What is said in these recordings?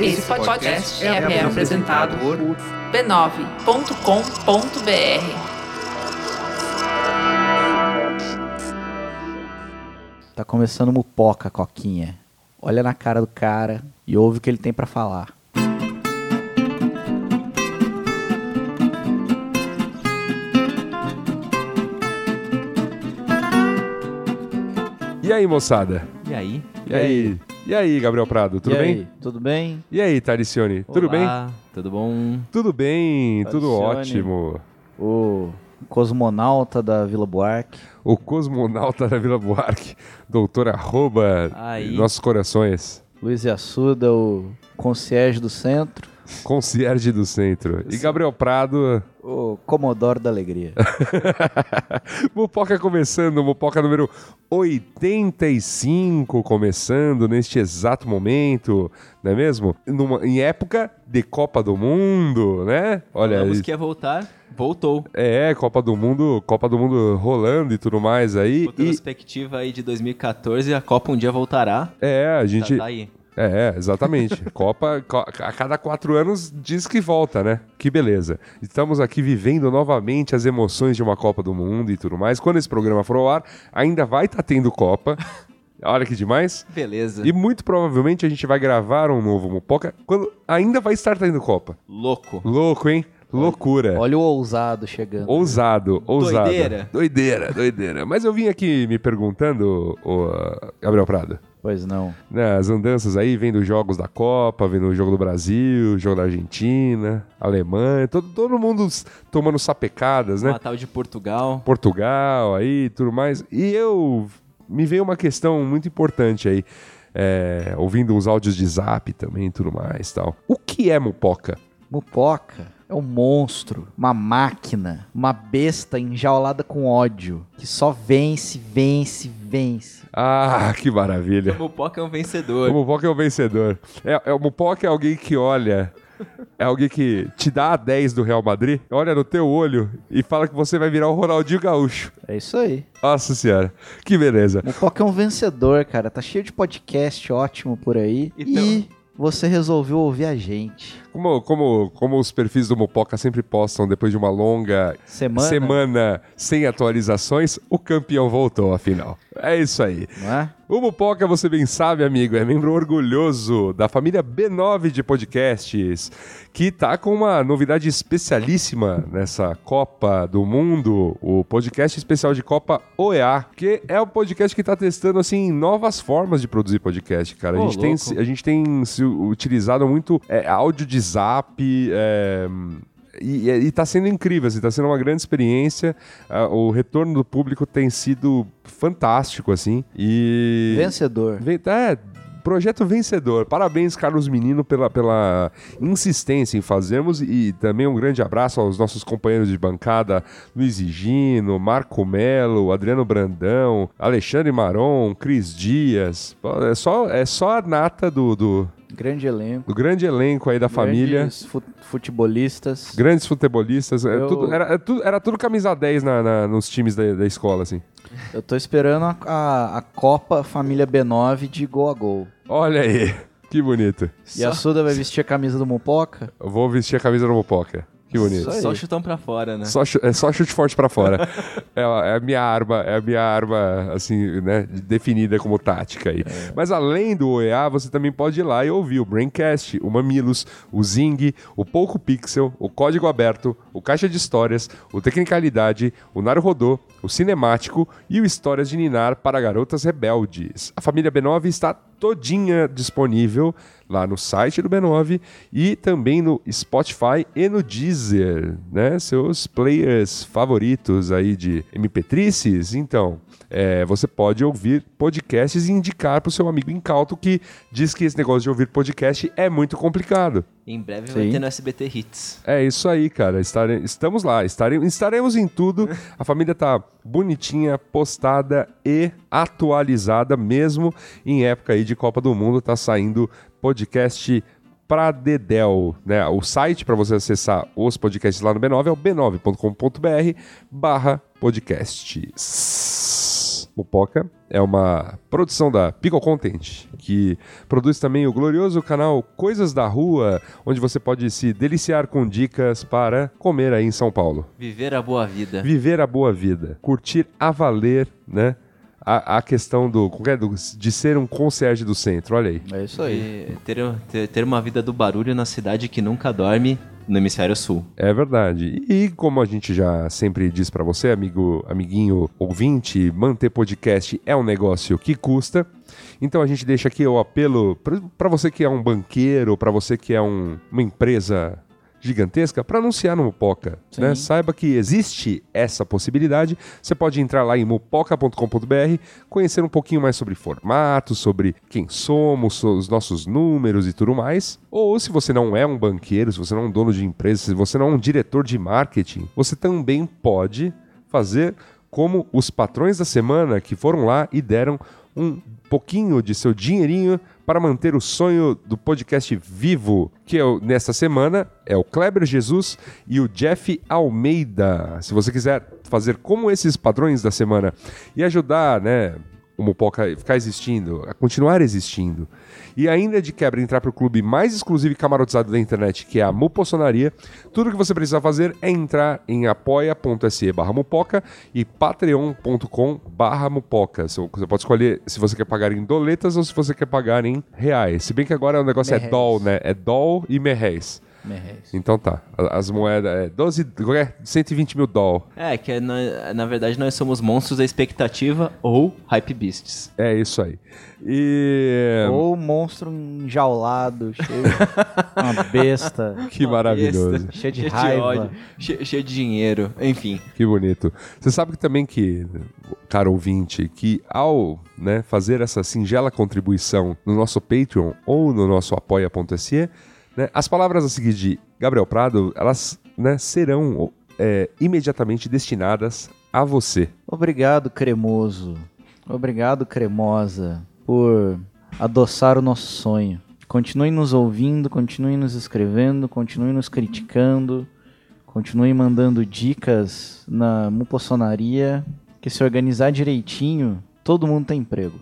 Esse podcast é, é apresentado por b9.com.br. Tá começando mupoca, Coquinha. Olha na cara do cara e ouve o que ele tem pra falar. E aí, moçada? E aí? E aí? E aí, Gabriel Prado, tudo E bem? aí? Tudo bem? E aí, Taricione, tudo bem? Tudo bom? Tudo bem, tudo Taricione. ótimo. O cosmonauta da Vila Buarque. O cosmonauta da Vila Buarque, doutor arroba Aí. nossos corações, Luiz Assuda, o concierge do centro. Concierge do centro. E Gabriel Prado, O Comodoro da Alegria. Mupoca começando, Mupoca número 85 começando neste exato momento, não é mesmo? Numa- em época de Copa do Mundo, né? Olha, Falamos que ia voltar, voltou. é, Copa do Mundo, Copa do Mundo rolando e tudo mais aí. Com E, perspectiva aí de 2014, a Copa um dia voltará. é, a Tá, gente... tá aí. É, exatamente. Copa, co- a cada quatro anos diz que volta, né? Que beleza. Estamos aqui vivendo novamente as emoções de uma Copa do Mundo e tudo mais. Quando esse programa for ao ar, ainda vai estar tendo Copa. Olha que demais. Beleza. E muito provavelmente a gente vai gravar um novo Mupoca quando ainda vai estar tendo Copa. Louco. Louco, hein? Loucura. Olha o ousado chegando. Ousado, ousado. Doideira. Doideira, doideira. Mas eu vim aqui me perguntando, ô, Gabriel Prado. Pois não. né, as andanças aí, vendo jogos da Copa, vendo o jogo do Brasil, jogo da Argentina, Alemanha, todo, todo mundo tomando sapecadas, né? Natal de Portugal. Portugal aí, tudo mais. E eu me veio uma questão muito importante aí, é, ouvindo uns áudios de Zap também, e tudo mais, tal. O que é mupoca? Mupoca é um monstro, uma máquina, uma besta enjaulada com ódio, que só vence, vence, vence. Ah, que maravilha! O Mupoca é um O vencedor. Mupoca é o vencedor. É, é, o Mupoca é alguém que olha. É alguém que te dá a 10 do Real Madrid, olha no teu olho e fala que você vai virar o Ronaldinho Gaúcho. É isso aí. Nossa senhora, que beleza. Mupoca é um vencedor, cara. Tá cheio de podcast ótimo por aí. Então- E você resolveu ouvir a gente. Como, como, como os perfis do Mupoca sempre postam depois de uma longa Semana, semana sem atualizações, o campeão voltou, afinal. É isso aí. não é? O Mupoca, você bem sabe, amigo, é membro orgulhoso da família B9 de podcasts, que tá com uma novidade especialíssima nessa Copa do Mundo, o podcast especial de Copa OEA, que é o podcast que tá testando, assim, novas formas de produzir podcast, cara. A, gente, tem, louco. a gente tem se utilizado muito é, áudio de zap, é, e, e, e tá sendo incrível, assim, tá sendo uma grande experiência. Ah, o retorno do público tem sido fantástico, assim. E. Vencedor. É, projeto vencedor. Parabéns, Carlos Menino, pela, pela insistência em fazermos. E também um grande abraço aos nossos companheiros de bancada: Luiz Higino, Marco Melo, Adriano Brandão, Alexandre Maron, Cris Dias. É só, é só a nata do, do, Grande elenco. do grande elenco aí da família. Grandes fu- futebolistas. Grandes futebolistas, é Eu- tudo- era, é tudo, era tudo camisa 10 na, na- nos times da, da escola, assim. Eu tô esperando a, a- a Copa Família B9 de gol a gol. Olha aí, que bonito. E a Suda vai vestir a camisa do Mupoca? Eu vou vestir a camisa do Mopoca. Que bonito. Só chutão pra fora, né? Só, é só chute forte pra fora. é, a- é a minha arma, é a minha arma, assim, né, definida como tática aí. Mas além do OEA, você também pode ir lá e ouvir o Braincast, o Mamilos, o Zing, o Pouco Pixel, o Código Aberto, o Caixa de Histórias, o Tecnicalidade, o Naruhodô, o Cinemático e o Histórias de Ninar para Garotas Rebeldes. A família B9 está todinha disponível lá no site do B9 e também no Spotify e no Deezer, né? Seus players favoritos aí de MP3s. Então, é, você pode ouvir podcasts e indicar para o seu amigo incauto que diz que esse negócio de ouvir podcast é muito complicado. Em breve vai Sim. ter no SBT Hits. É isso aí, cara. Estare- estamos lá, estare- estaremos em tudo. A família tá bonitinha, postada e atualizada, mesmo em época aí de Copa do Mundo. Tá saindo podcast pra Dedel, né? O site para você acessar os podcasts lá no B9 é o b9.com.br barra podcasts. O Poca é uma produção da Pico Content, que produz também o glorioso canal Coisas da Rua, onde você pode se deliciar com dicas para comer aí em São Paulo. Viver a boa vida. Viver a boa vida, curtir a valer, né? A, a questão do, como é? Do- de ser um concierge do centro, olha aí. É isso aí. E ter, ter, ter uma vida do barulho na cidade que nunca dorme no hemisfério sul. É verdade. E como a gente já sempre diz pra você, amigo, amiguinho ouvinte, manter podcast é um negócio que custa. Então a gente deixa aqui o apelo pra você que é um banqueiro, pra você que é um- uma empresa gigantesca, para anunciar no Mupoca. Né? Saiba que existe essa possibilidade. Você pode entrar lá em mupoca.com.br, conhecer um pouquinho mais sobre formato, sobre quem somos, so- os nossos números e tudo mais. Ou se você não é um banqueiro, se você não é um dono de empresa, se você não é um diretor de marketing, você também pode fazer como os patrões da semana que foram lá e deram um pouquinho de seu dinheirinho para manter o sonho do podcast vivo, que é nessa semana é o Kleber Jesus e o Jeff Almeida. Se você quiser fazer como esses padrões da semana e ajudar, né, o Mupoca ficar existindo, a continuar existindo, e ainda de quebra entrar para o clube mais exclusivo e camarotizado da internet, que é a Mupossonaria, tudo que você precisa fazer é entrar em apoia.se barra mupoca e patreon.com barra mupoca. Você pode escolher se você quer pagar em doletas ou se você quer pagar em reais. Se bem que agora o negócio é Merréis. doll, né? É doll e merréis. Merréis. Então tá, as moedas é 12, qual é? 120 mil doll. É, que é, na, na verdade nós somos monstros da expectativa ou hype beasts. É isso aí. E... Ou monstro enjaulado, cheio uma besta, Que maravilhoso. cheio de Cheio de raiva. ódio, cheio, cheio de dinheiro, enfim. Que bonito. Você sabe que também que, caro ouvinte, que ao né, fazer essa singela contribuição no nosso Patreon ou no nosso apoia.se, né, as palavras a seguir de Gabriel Prado, elas né, serão é, imediatamente destinadas a você. Obrigado, cremoso. Obrigado, cremosa, por adoçar o nosso sonho. Continue nos ouvindo, continue nos escrevendo, continue nos criticando, continue mandando dicas na mupossonaria, que se organizar direitinho, todo mundo tem emprego.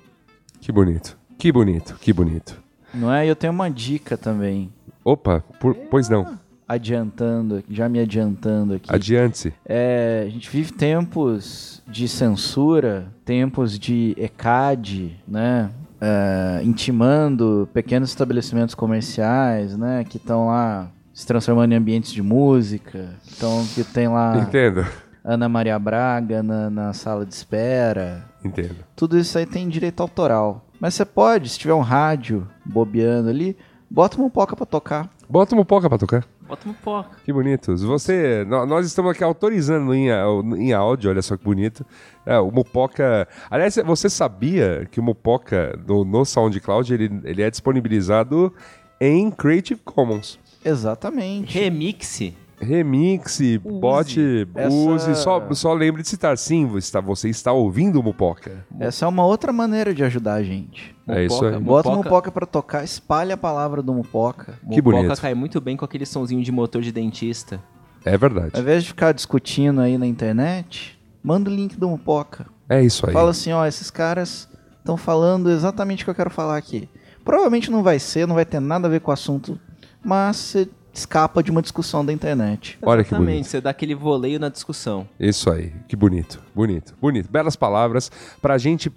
Que bonito. Que bonito, que bonito. Não é? Eu tenho uma dica também, Opa, por- pois não. adiantando, já me adiantando aqui. Adiante-se. É, a gente vive tempos de censura, tempos de ECAD, né? É, intimando pequenos estabelecimentos comerciais, né? Que estão lá se transformando em ambientes de música, então que tem lá Entendo. Ana Maria Braga na, na sala de espera. Entendo. Tudo isso aí tem direito autoral. Mas você pode, se tiver um rádio bobeando ali, bota uma poca pra tocar. Bota uma poca pra tocar. Bota uma poca. Que bonito. Você, nó- nós estamos aqui autorizando em, em áudio, olha só que bonito. É, o Mupoca. Aliás, você sabia que o Mupoca no, no SoundCloud ele, ele é disponibilizado em Creative Commons? Exatamente. Remix. Remix, bote, Essa- use, só, só lembre de citar sim, você está, ouvindo o Mupoca. Essa é uma outra maneira de ajudar a gente. É isso aí. Mupoca- Bota o Mupoca- Mupoca pra tocar, espalha a palavra do Mupoca. Que Mupoca bonito. cai muito bem com aquele sonzinho de motor de dentista. É verdade. Ao invés de ficar discutindo aí na internet, manda o link do Mupoca. É isso aí. Fala assim, ó, esses caras estão falando exatamente o que eu quero falar aqui. Provavelmente não vai ser, não vai ter nada a ver com o assunto, mas você escapa de uma discussão da internet. Olha que Exatamente, bonito. você dá aquele voleio na discussão. Isso aí, que bonito, bonito, bonito. Belas palavras para a gente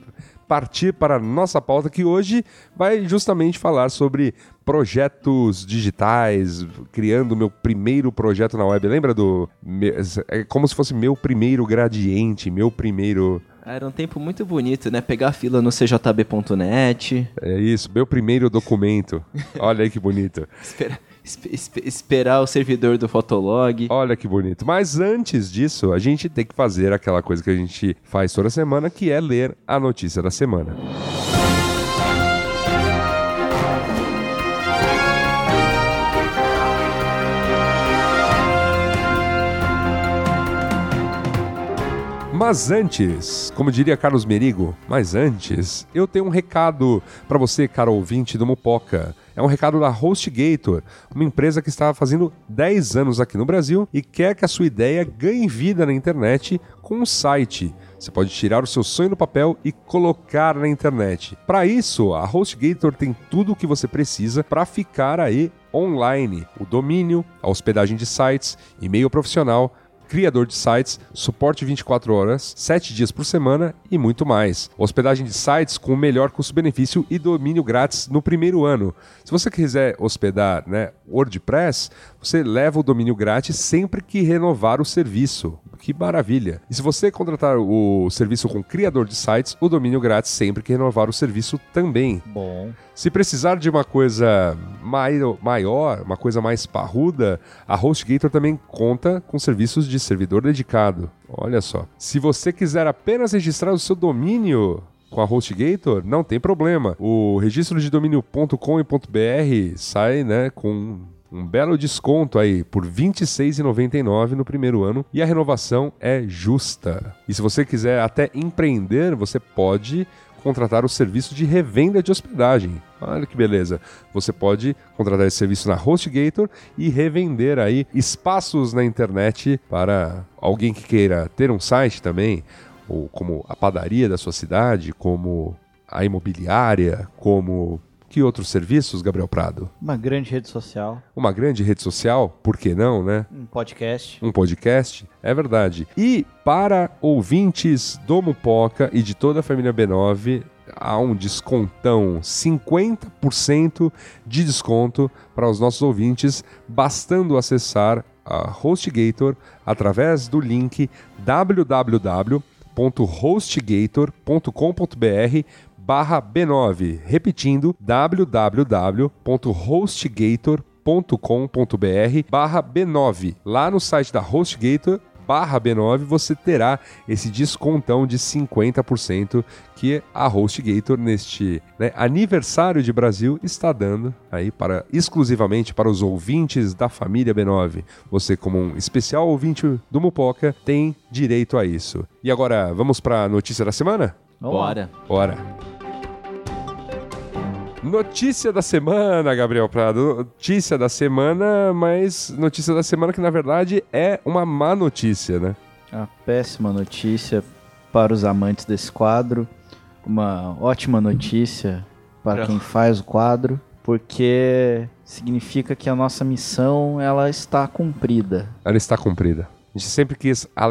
partir para a nossa pauta que hoje vai justamente falar sobre projetos digitais, criando o meu primeiro projeto na web. Lembra do. É como se fosse meu primeiro gradiente, meu primeiro Era um tempo muito bonito, né? Pegar a fila no cjb.net. É isso, meu primeiro documento. Olha aí que bonito. Espera, espe- espe- esperar o servidor do Fotolog. Olha que bonito. Mas antes disso, a gente tem que fazer aquela coisa que a gente faz toda semana, que é ler a notícia da semana. Mas antes, como diria Carlos Merigo, mas antes, eu tenho um recado para você, caro ouvinte do Mupoca. É um recado da HostGator, uma empresa que está fazendo 10 anos aqui no Brasil e quer que a sua ideia ganhe vida na internet com um site. Você pode tirar o seu sonho do papel e colocar na internet. Para isso, a HostGator tem tudo o que você precisa para ficar aí online: o domínio, a hospedagem de sites, e-mail profissional, criador de sites, suporte 24 horas, 7 dias por semana e muito mais. Hospedagem de sites com o melhor custo-benefício e domínio grátis no primeiro ano. Se você quiser hospedar né, WordPress, você leva o domínio grátis sempre que renovar o serviço. Que maravilha! E se você contratar o serviço com criador de sites, o domínio grátis sempre que renovar o serviço também. Bom. Se precisar de uma coisa mai- maior, uma coisa mais parruda, a HostGator também conta com serviços de servidor dedicado. Olha só. Se você quiser apenas registrar o seu domínio com a HostGator, não tem problema. O registro de domínio.com.br sai, né, com um belo desconto aí por R$ 26,99 no primeiro ano e a renovação é justa. E se você quiser até empreender, você pode contratar o serviço de revenda de hospedagem. Olha que beleza. Você pode contratar esse serviço na HostGator e revender aí espaços na internet para alguém que queira ter um site também, ou como a padaria da sua cidade, como a imobiliária, como que outros serviços, Gabriel Prado? Uma grande rede social, Uma grande rede social, por que não, né? um podcast. um podcast, é verdade. E para ouvintes do Mupoca e de toda a família B9, há um descontão, 50% de desconto para os nossos ouvintes, bastando acessar a HostGator através do link www.hostgator.com.br barra B9, repetindo www.hostgator.com.br barra B9. Lá no site da HostGator barra B9 você terá esse descontão de 50% que a HostGator neste né, aniversário de Brasil está dando aí para exclusivamente para os ouvintes da família B9. Você como um especial ouvinte do Mupoca tem direito a isso. E agora vamos para a notícia da semana? Bora. Bora. Notícia da semana, Gabriel Prado. Notícia da semana, mas notícia da semana que na verdade é uma má notícia, né? Uma péssima notícia para os amantes desse quadro. Uma ótima notícia para quem faz o quadro, porque significa que a nossa missão ela está cumprida. Ela está cumprida. A gente sempre quis. A,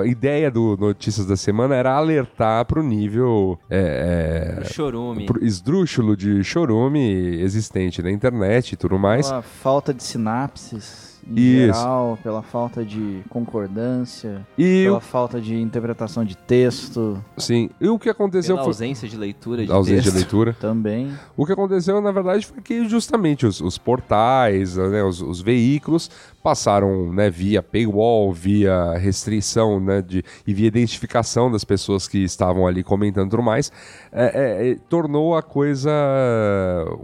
a ideia do Notícias da Semana era alertar para o nível é, é, Chorume. pro esdrúxulo de chorume existente na internet e tudo mais. Pela falta de sinapses em Isso. geral, pela falta de concordância, E pela falta de interpretação de texto sim, e o que aconteceu Pela foi ausência de leitura de ausência de texto. leitura. também. O que aconteceu, na verdade, foi que justamente os, os portais, né, os, os veículos passaram né, via paywall, via restrição né, de, e via identificação das pessoas que estavam ali comentando e tudo mais, é, é, é, tornou a coisa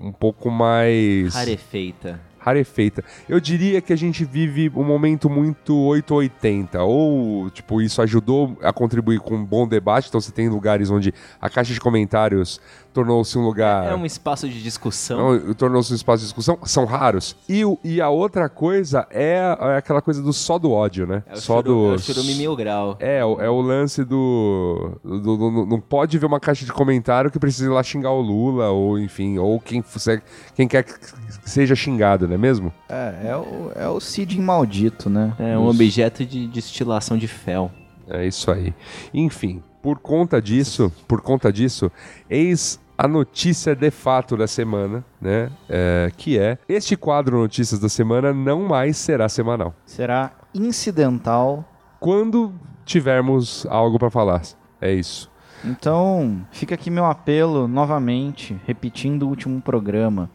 um pouco mais Rarefeita. Rarefeita. Eu diria que a gente vive um momento muito 880, ou tipo, isso ajudou a contribuir com um bom debate, então você tem lugares onde a caixa de comentários tornou-se um lugar... É um espaço de discussão. Não, tornou-se um espaço de discussão, são raros. E, e a outra coisa é, é aquela coisa do só do ódio, né? É só churu, é o churume mil grau. É, o- é o lance do, do- do- do- Não pode ver uma caixa de comentário que precise ir lá xingar o Lula, ou enfim, ou quem, f- quem quer que seja xingado, não é mesmo? É, é o, é o Cid maldito, né? É um objeto de destilação de fel. É isso aí. Enfim, por conta disso, por conta disso, eis a notícia de fato da semana, né? É, que é este quadro Notícias da Semana não mais será semanal. Será incidental. Quando tivermos algo para falar. É isso. Então, fica aqui meu apelo novamente, repetindo o último programa.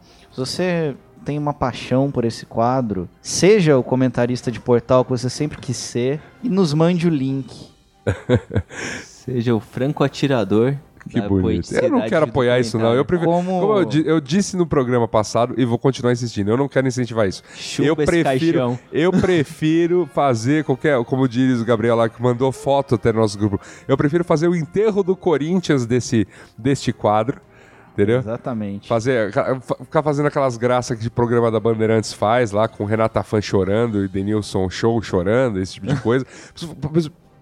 Se você tem uma paixão por esse quadro, seja o comentarista de portal que você sempre quis ser e nos mande o link. Seja o franco atirador. Que bonito. Eu não quero apoiar isso, não. Eu, prefiro, Como- como eu, di- eu disse no programa passado e vou continuar insistindo, eu não quero incentivar isso. Chupa eu esse prefiro, caixão. eu prefiro fazer qualquer, como diz o Gabriel lá que mandou foto até no nosso grupo. Eu prefiro fazer o enterro do Corinthians desse deste quadro, entendeu? Exatamente. Fazer, ca- fa- ficar fazendo aquelas graças que o programa da Bandeirantes faz lá, com Renata Fã chorando e Denilson Show chorando, esse tipo de coisa.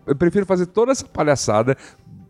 Eu prefiro fazer toda essa palhaçada,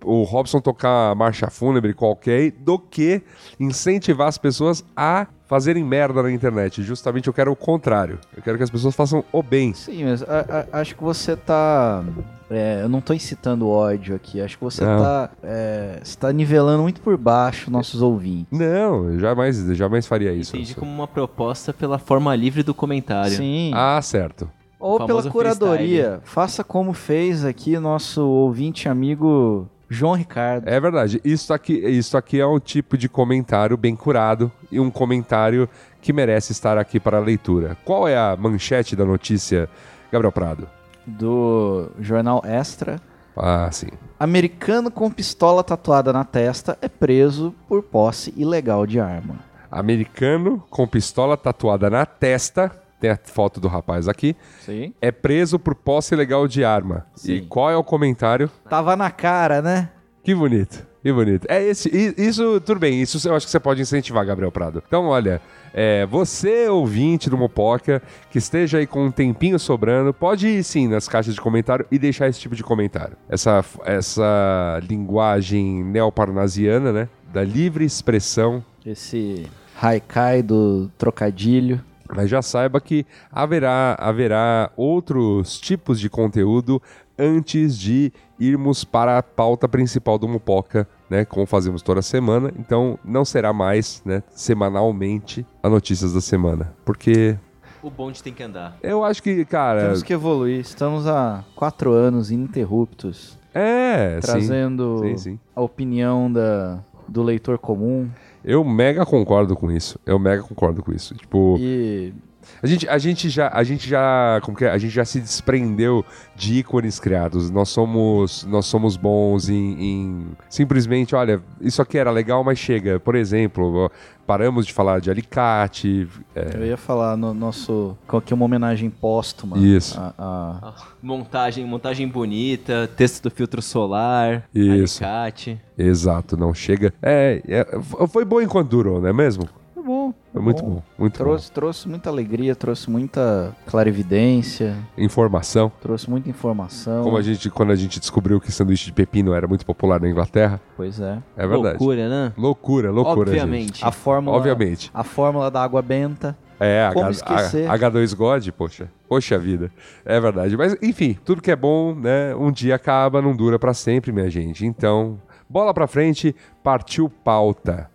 o Robson tocar a marcha fúnebre qualquer, do que incentivar as pessoas a fazerem merda na internet. Justamente eu quero o contrário. Eu quero que as pessoas façam o bem. Sim, mas a- a- acho que você tá. é, eu não tô incitando ódio aqui. Acho que você Não. tá. é, você tá nivelando muito por baixo nossos ouvintes. Não, eu jamais, eu jamais faria isso. Entendi como uma proposta pela forma livre do comentário. Sim. Ah, certo. Ou pela curadoria. Faça como fez aqui nosso ouvinte amigo João Ricardo. É verdade. Isso aqui, isso aqui é um tipo de comentário bem curado e um comentário que merece estar aqui para a leitura. Qual é a manchete da notícia, Gabriel Prado? Do jornal Extra. Ah, sim. Americano com pistola tatuada na testa é preso por posse ilegal de arma. Americano com pistola tatuada na testa, tem a foto do rapaz aqui, Sim. é preso por posse ilegal de arma. E Sim. qual é o comentário? Tava na cara, né? Que bonito. Que bonito. É esse, isso, tudo bem, isso eu acho que você pode incentivar, Gabriel Prado. Então, olha, é, você, ouvinte do Mopoca, que esteja aí com um tempinho sobrando, pode ir sim nas caixas de comentário e deixar esse tipo de comentário. Essa, essa linguagem neoparnasiana, né? Da livre expressão. Esse haikai do trocadilho. Mas já saiba que haverá, haverá outros tipos de conteúdo antes de irmos para a pauta principal do Mupoca, né? Como fazemos toda semana. Então não será mais, né? Semanalmente a notícias da semana. Porque O bonde tem que andar. eu acho que, cara. Temos que evoluir. Estamos há quatro anos ininterruptos, É, sim. trazendo Sim, sim. a opinião da, do leitor comum. Eu mega concordo com isso. Eu mega concordo com isso. Tipo, E A gente, a gente já, a gente já, como que é? A gente já se desprendeu de ícones criados. Nós somos, nós somos bons em, em simplesmente, olha, isso aqui era legal, mas chega. Por exemplo, paramos de falar de alicate. é, eu ia falar no nosso. Qual que é uma homenagem póstuma. Isso. A, a- Ah, Montagem, montagem bonita, texto do filtro solar, Isso. alicate. exato, não chega. É, é, foi bom enquanto durou, não é mesmo? Foi bom. Foi muito bom, muito Trouxe, trouxe muita alegria, trouxe muita clarividência, bom. Informação. trouxe muita informação. Como a gente, quando a gente descobriu que sanduíche de pepino era muito popular na Inglaterra. Pois é. É verdade. Loucura, né? Loucura, loucura, gente. Obviamente. A fórmula. Obviamente. A fórmula da água benta. É, Como H, esquecer? H, 2 God, poxa. Poxa vida. É verdade. Mas, enfim, tudo que é bom, né? Um dia acaba, não dura pra sempre, minha gente. Então, bola pra frente, partiu pauta.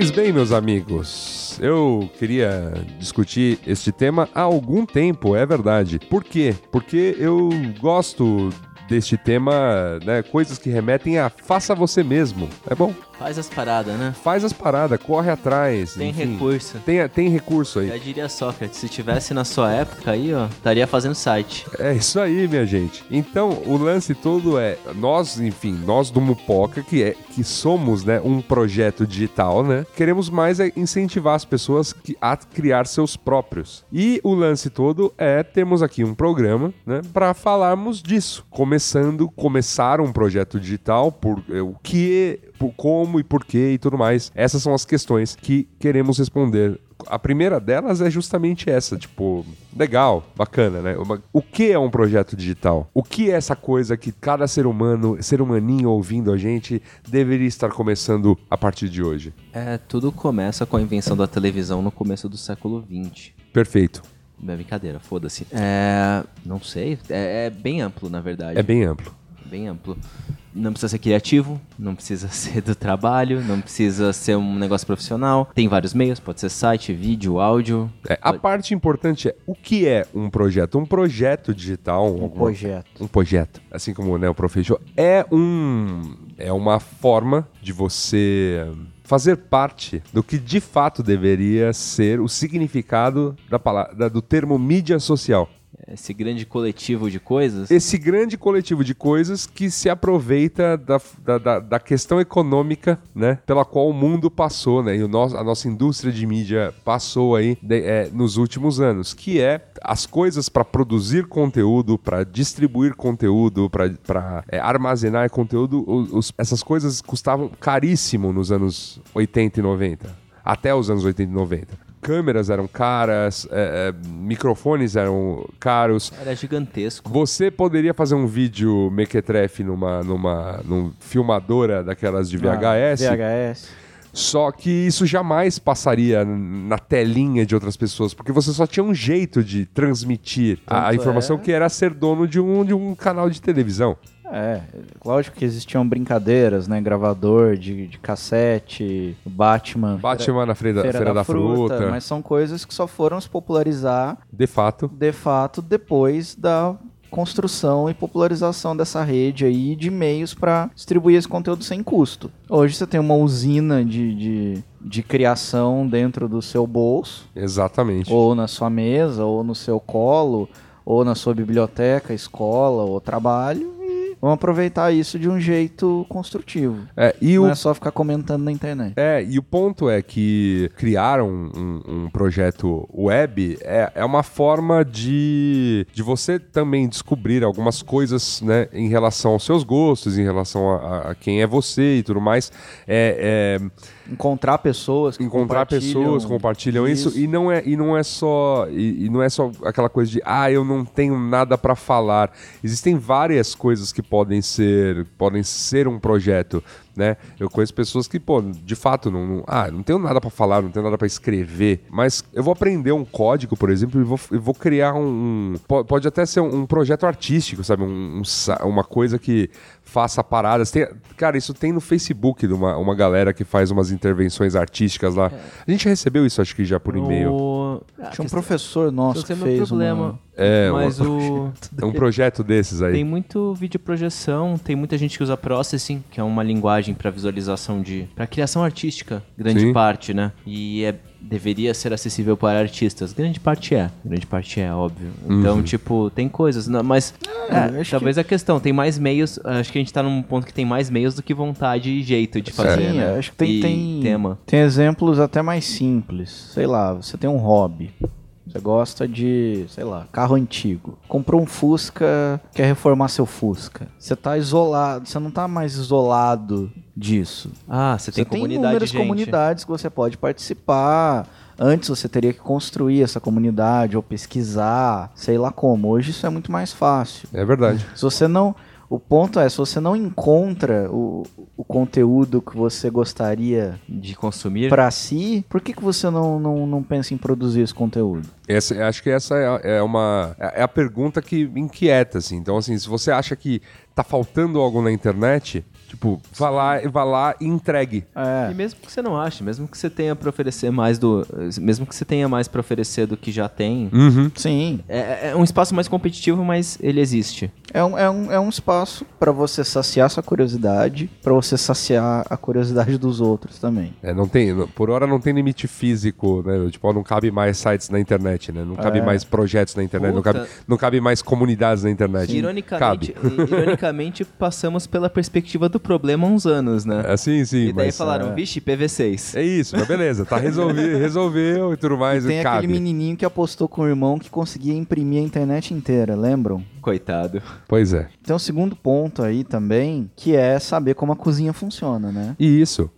Pois bem, meus amigos, eu queria discutir este tema há algum tempo, é verdade. Por quê? Porque eu gosto deste tema, né, coisas que remetem a faça você mesmo. É bom. Faz as paradas, né? Faz as paradas, corre atrás. Tem enfim. recurso. Tem, tem recurso aí. Já diria Sócrates, se tivesse na sua época aí, ó, estaria fazendo site. É isso aí, minha gente. Então, o lance todo é nós, enfim, nós do Mupoca, que é que somos, né, um projeto digital, né? Queremos mais é incentivar as pessoas que- a criar seus próprios. E o lance todo é termos aqui um programa, né, para falarmos disso, começando começar um projeto digital por é, o que, por como e por quê e tudo mais. Essas são as questões que queremos responder a primeira delas é justamente essa, tipo, legal, bacana, né? O que é um projeto digital? O que é essa coisa que cada ser humano, ser humaninho ouvindo a gente, deveria estar começando a partir de hoje? É, tudo começa com a invenção da televisão no começo do século XX. Perfeito. É brincadeira, foda-se. É. Não sei. É, é bem amplo, na verdade. É bem amplo. bem amplo. Não precisa ser criativo, não precisa ser do trabalho, não precisa ser um negócio profissional. Tem vários meios, pode ser site, vídeo, áudio. É, a parte importante é o que é um projeto? Um projeto digital, Um alguma- projeto. um projeto, assim como né, o Professor, é um é uma forma de você fazer parte do que de fato deveria ser o significado da palavra, do termo mídia social. Esse grande coletivo de coisas. Esse grande coletivo de coisas que se aproveita da, da, da- da questão econômica, né, pela qual o mundo passou, né, e o nosso, a nossa indústria de mídia passou aí de- é, nos últimos anos, que é as coisas para produzir conteúdo, para distribuir conteúdo, para armazenar conteúdo, os- essas coisas custavam caríssimo nos anos 80 e 90, até os anos 80 e 90. Câmeras eram caras, é, é, microfones eram caros, Era gigantesco. você poderia fazer um vídeo mequetrefe numa, numa num filmadora daquelas de VHS, Ah, VHS. só que isso jamais passaria na telinha de outras pessoas, porque você só tinha um jeito de transmitir a, a Tanto informação é- que era ser dono de um, de um canal de televisão. É, lógico que existiam brincadeiras, né? Gravador de, de cassete, Batman. Batman na Feira, Feira, Feira da, da, Fruta, Mas são coisas que só foram se popularizar, de fato. de fato, depois da construção e popularização dessa rede aí de meios para distribuir esse conteúdo sem custo. Hoje você tem uma usina de, de, de criação dentro do seu bolso, Exatamente. ou na sua mesa, ou no seu colo, ou na sua biblioteca, escola ou trabalho, vamos aproveitar isso de um jeito construtivo. É, e o Não é só ficar comentando na internet. É, e o ponto é que criar um, um- um projeto web é, é uma forma de, de você também descobrir algumas coisas né, em relação aos seus gostos, em relação a, a- a quem é você e tudo mais. É, é Encontrar pessoas que encontrar compartilham pessoas compartilham isso, e não é e não é só e, e não é só aquela coisa de ah eu não tenho nada para falar. Existem várias coisas que podem ser podem ser um projeto né? Eu conheço pessoas que pô de fato não, não- ah não tenho nada para falar não tenho nada para escrever. Mas eu vou aprender um código por exemplo e vou, e vou criar um, um- po- pode até ser um, um projeto artístico sabe? Um, um uma coisa que faça paradas. Tem- cara, isso tem no Facebook de uma, uma galera que faz umas intervenções artísticas lá. A gente recebeu isso, acho que já por e-mail. O... Tinha um professor nosso que fez problema. uma... É, mas uma- o. É um projeto desses aí. Tem muito vídeo projeção, tem muita gente que usa processing, que é uma linguagem para visualização de. para criação artística, grande Sim. parte, né? E é, deveria ser acessível para artistas. Grande parte é, grande parte é, óbvio. Então, Uhum. tipo, tem coisas, não- mas. é, acho talvez a questão, tem mais meios. Acho que a gente tá num ponto que tem mais meios do que vontade e jeito de fazer. Sim, né? acho que tem, E tem, tema. tem exemplos até mais simples. Sei lá, você tem um hobby. Você gosta de, sei lá, carro antigo. Comprou um Fusca, quer reformar seu Fusca. Você tá isolado, você não tá mais isolado disso. Ah, você tem Você tem comunidade inúmeras de gente. comunidades que você pode participar. Antes você teria que construir essa comunidade ou pesquisar, sei lá como. Hoje isso é muito mais fácil. É verdade. Se você não. O ponto é, se você não encontra o, o conteúdo que você gostaria De consumir. pra si, por que, que você não, não, não pensa em produzir esse conteúdo? Essa, acho que essa é, é uma é a pergunta que me inquieta, assim. Então, assim, se você acha que tá faltando algo na internet, tipo, vá lá, vá lá e entregue. É, E mesmo que você não ache, mesmo que você tenha pra oferecer mais do. Mesmo que você tenha mais pra oferecer do que já tem. Uhum. sim. É, é um espaço mais competitivo, mas ele existe. É um, é um, é um espaço pra você saciar sua curiosidade, pra você saciar a curiosidade dos outros também. É, não tem, por hora não tem limite físico, né? Tipo, não cabe mais sites na internet, né? Não cabe É. mais projetos na internet, não cabe, não cabe mais comunidades na internet. Ironicamente, ironicamente, passamos pela perspectiva do problema há uns anos, né? É, sim, sim, e daí mas... falaram, vixe, PV6. É isso, mas beleza, tá resolvido, resolveu e tudo mais, Tem cabe. aquele menininho que apostou com o irmão que conseguia imprimir a internet inteira, lembram? Coitado. Pois é. Tem um segundo ponto aí também, que é saber como a cozinha funciona, né? E isso.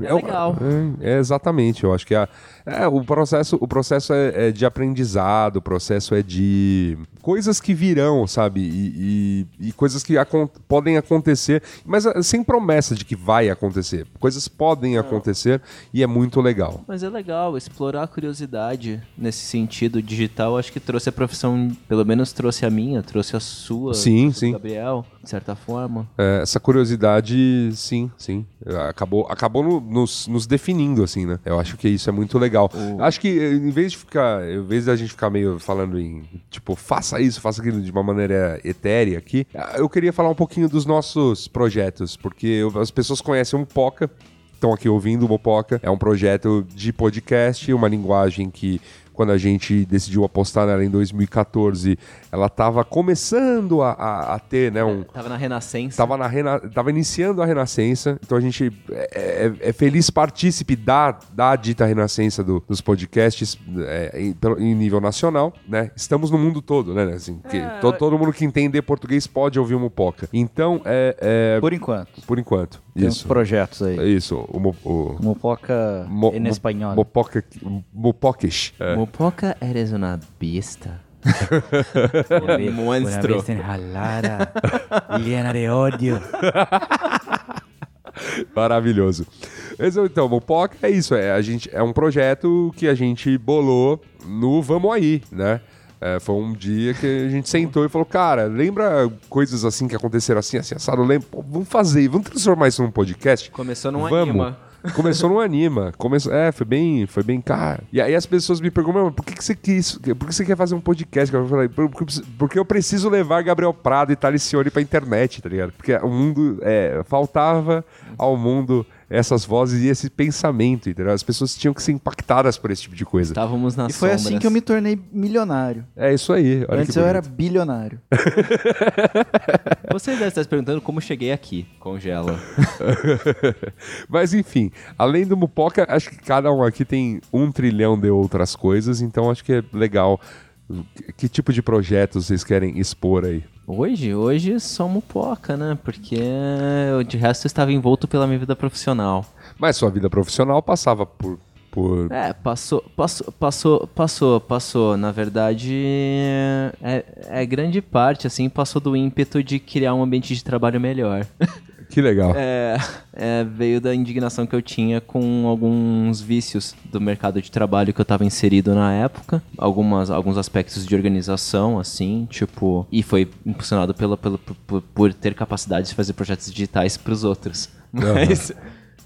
É legal. É, é exatamente. Eu acho que a, é, o processo, o processo é, é de aprendizado, o processo é de coisas que virão, sabe? E, e- e coisas que acon- podem acontecer, mas ah, sem promessa de que vai acontecer. Coisas podem acontecer e é muito legal. Mas é legal explorar a curiosidade nesse sentido digital. Acho que trouxe a profissão, pelo menos trouxe a minha, trouxe a sua, Sim, sim. Gabriel, de certa forma. É, essa curiosidade, sim, sim. Acabou, acabou no- nos, nos definindo, assim, né? Eu acho que isso é muito legal. Acho que em vez de ficar, em vez da gente ficar meio falando em, tipo, faça isso, faça aquilo de uma maneira etérea aqui, eu queria falar um pouquinho dos nossos projetos, porque as pessoas conhecem o Mopoca, estão aqui ouvindo o Mopoca. É um projeto de podcast, uma linguagem que quando a gente decidiu apostar nela em 2014, ela estava começando a, a- a ter, né, um, Tava na Renascença. Tava, na rena... Tava iniciando a Renascença, então a gente é, é- é feliz partícipe da, da dita Renascença do- dos podcasts é, em, em nível nacional, né? Estamos no mundo todo, né? Assim, que to- todo mundo que entender português pode ouvir o Mupoca. Então, é, é, Por enquanto. por enquanto, Tem uns isso. projetos aí. É Isso, o, o Mopoca mo- em espanhol. Mopoca, Mopoquish. É. Mopoca, eres una besta. Monstro. enjalada, llena de odio. Maravilhoso. Mas, então, Mopoca é isso. É, a gente, é um projeto que a gente bolou no Vamos Aí, né? É, foi um dia que a gente sentou e falou, cara, lembra coisas assim que aconteceram assim, assim, assado? Lembra? Pô, vamos fazer, vamos transformar isso num podcast? Começou num Vamos. anima. Começou no Anima. Começou, é, foi bem, foi bem cara. E aí as pessoas me perguntam, "Mas por que, que você quis? Por que você quer fazer um podcast? Eu falei, "Por- porque, porque eu preciso levar Gabriel Prado e Talicione pra internet, tá ligado? Porque o mundo, é, faltava ao mundo essas vozes e esse pensamento, entendeu? As pessoas tinham que ser impactadas por esse tipo de coisa. Estávamos nas E foi assim sombras. que eu me tornei milionário. É isso aí. Olha Antes que eu era bilionário. Você deve estar se perguntando como cheguei aqui. Congela. Mas enfim, além do Mupoca, acho que cada um aqui tem um trilhão de outras coisas, então acho que é legal. Que- Que tipo de projetos vocês querem expor aí? Hoje, hoje só mupoca, né? Porque eu, de resto eu estava envolto pela minha vida profissional. Mas sua vida profissional passava por. por... É, passou, passou, passou, passou, passou. Na verdade, é, é grande parte, assim, passou do ímpeto de criar um ambiente de trabalho melhor. Que legal. É, é, veio da indignação que eu tinha com alguns vícios do mercado de trabalho que eu estava inserido na época. Algumas, alguns aspectos de organização, assim, tipo... E foi impulsionado pela, pela, por, por ter capacidade de fazer projetos digitais para os outros. Mas...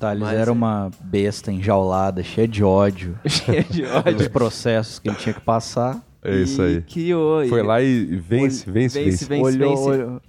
Tá, eles Mas eram é. uma besta enjaulada, cheia de ódio. cheio de Os ódio. processos que ele tinha que passar. É isso E aí. Criou. Foi e- lá e vence, vence, Vence, vence. vence. olhou, vence. olhou-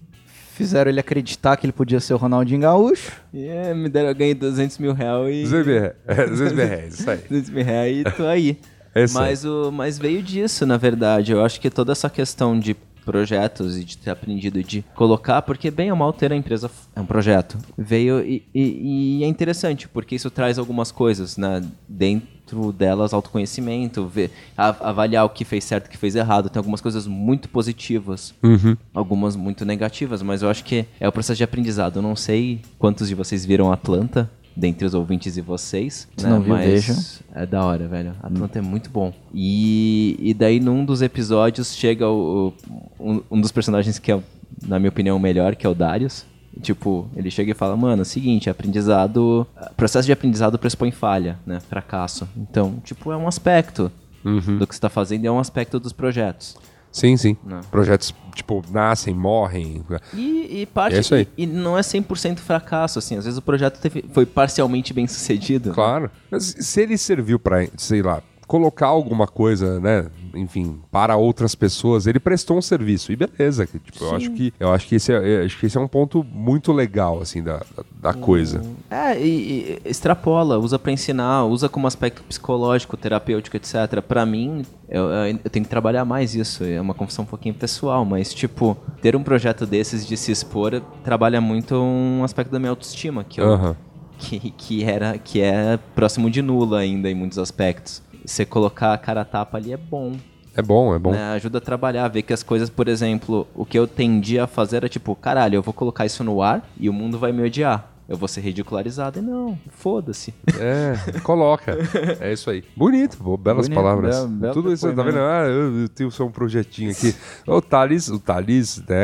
Fizeram ele acreditar que ele podia ser o Ronaldinho Gaúcho. E, é, me deram, eu ganhei 200 mil reais e... 200 mil reais, é, 200 mil reais, isso aí. 200 mil reais e tô aí. É aí. mas, o, mas veio disso, na verdade. Eu acho que toda essa questão de projetos e de ter aprendido de colocar, porque bem ou mal ter a empresa é um projeto. Veio e, e- e é interessante, porque isso traz algumas coisas, né? Dentro delas, autoconhecimento, ver, avaliar o que fez certo e o que fez errado. Tem algumas coisas muito positivas, Uhum. algumas muito negativas, mas eu acho que é o processo de aprendizado. Eu não sei quantos de vocês viram Atlanta, dentre os ouvintes e vocês. Se né? não viu, mas vejam. É da hora, velho. Atlanta é muito bom. E, e daí, num dos episódios, chega o, o- um, um dos personagens que é, na minha opinião, o melhor, que é o Darius. Tipo, ele chega e fala, mano, é o seguinte, aprendizado... Processo de aprendizado pressupõe falha, né? Fracasso. Então, tipo, é um aspecto Uhum. do que você tá fazendo e é um aspecto dos projetos. Sim, sim. Não. Projetos, tipo, nascem, morrem. E, e parte É isso aí. E, e não é 100% fracasso, assim. Às vezes o projeto teve- foi parcialmente bem sucedido. Claro. Mas se ele serviu pra, sei lá, colocar alguma coisa, né? Enfim, para outras pessoas, ele prestou um serviço. E beleza. que, Tipo, eu acho que, eu acho que, esse, é, eu acho que esse é um ponto muito legal, assim, da, da, da coisa. É, e, e extrapola, usa pra ensinar, usa como aspecto psicológico, terapêutico, etc. Pra mim, eu, eu tenho que trabalhar mais isso. É uma confissão um pouquinho pessoal, mas, tipo, ter um projeto desses de se expor trabalha muito um aspecto da minha autoestima, que eu, que, que, era, que é próximo de nula ainda em muitos aspectos. Você colocar a cara a tapa ali é bom. É bom, é bom. né? Ajuda a trabalhar, ver que as coisas, por exemplo, o que eu tendia a fazer era tipo, caralho, eu vou colocar isso no ar e o mundo vai me odiar. Eu vou ser ridicularizado. E não, foda-se. É, coloca. É isso aí. Bonito, pô, belas Bonito, palavras. belo- belo Tudo isso, tá vendo? Ah, eu, eu tenho só um projetinho aqui. O Thales, o Thales, né,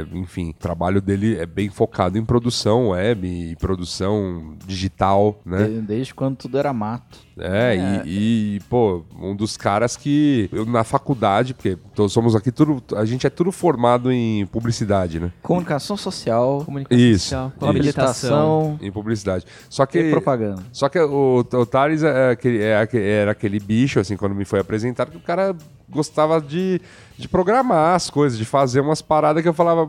é, enfim, o trabalho dele é bem focado em produção web e produção digital, né? De- Desde quando tudo era mato. É, E, e, pô, um dos caras que eu na faculdade, porque todos somos aqui tudo, a gente é tudo formado em publicidade, né? Comunicação social, Comunicação Isso, social, isso. habilitação Em publicidade. Só que e propaganda. Só que o, o Thales é aquele- é era aquele bicho, assim, quando me foi apresentado, que o cara gostava de, de programar as coisas, de fazer umas paradas que eu falava.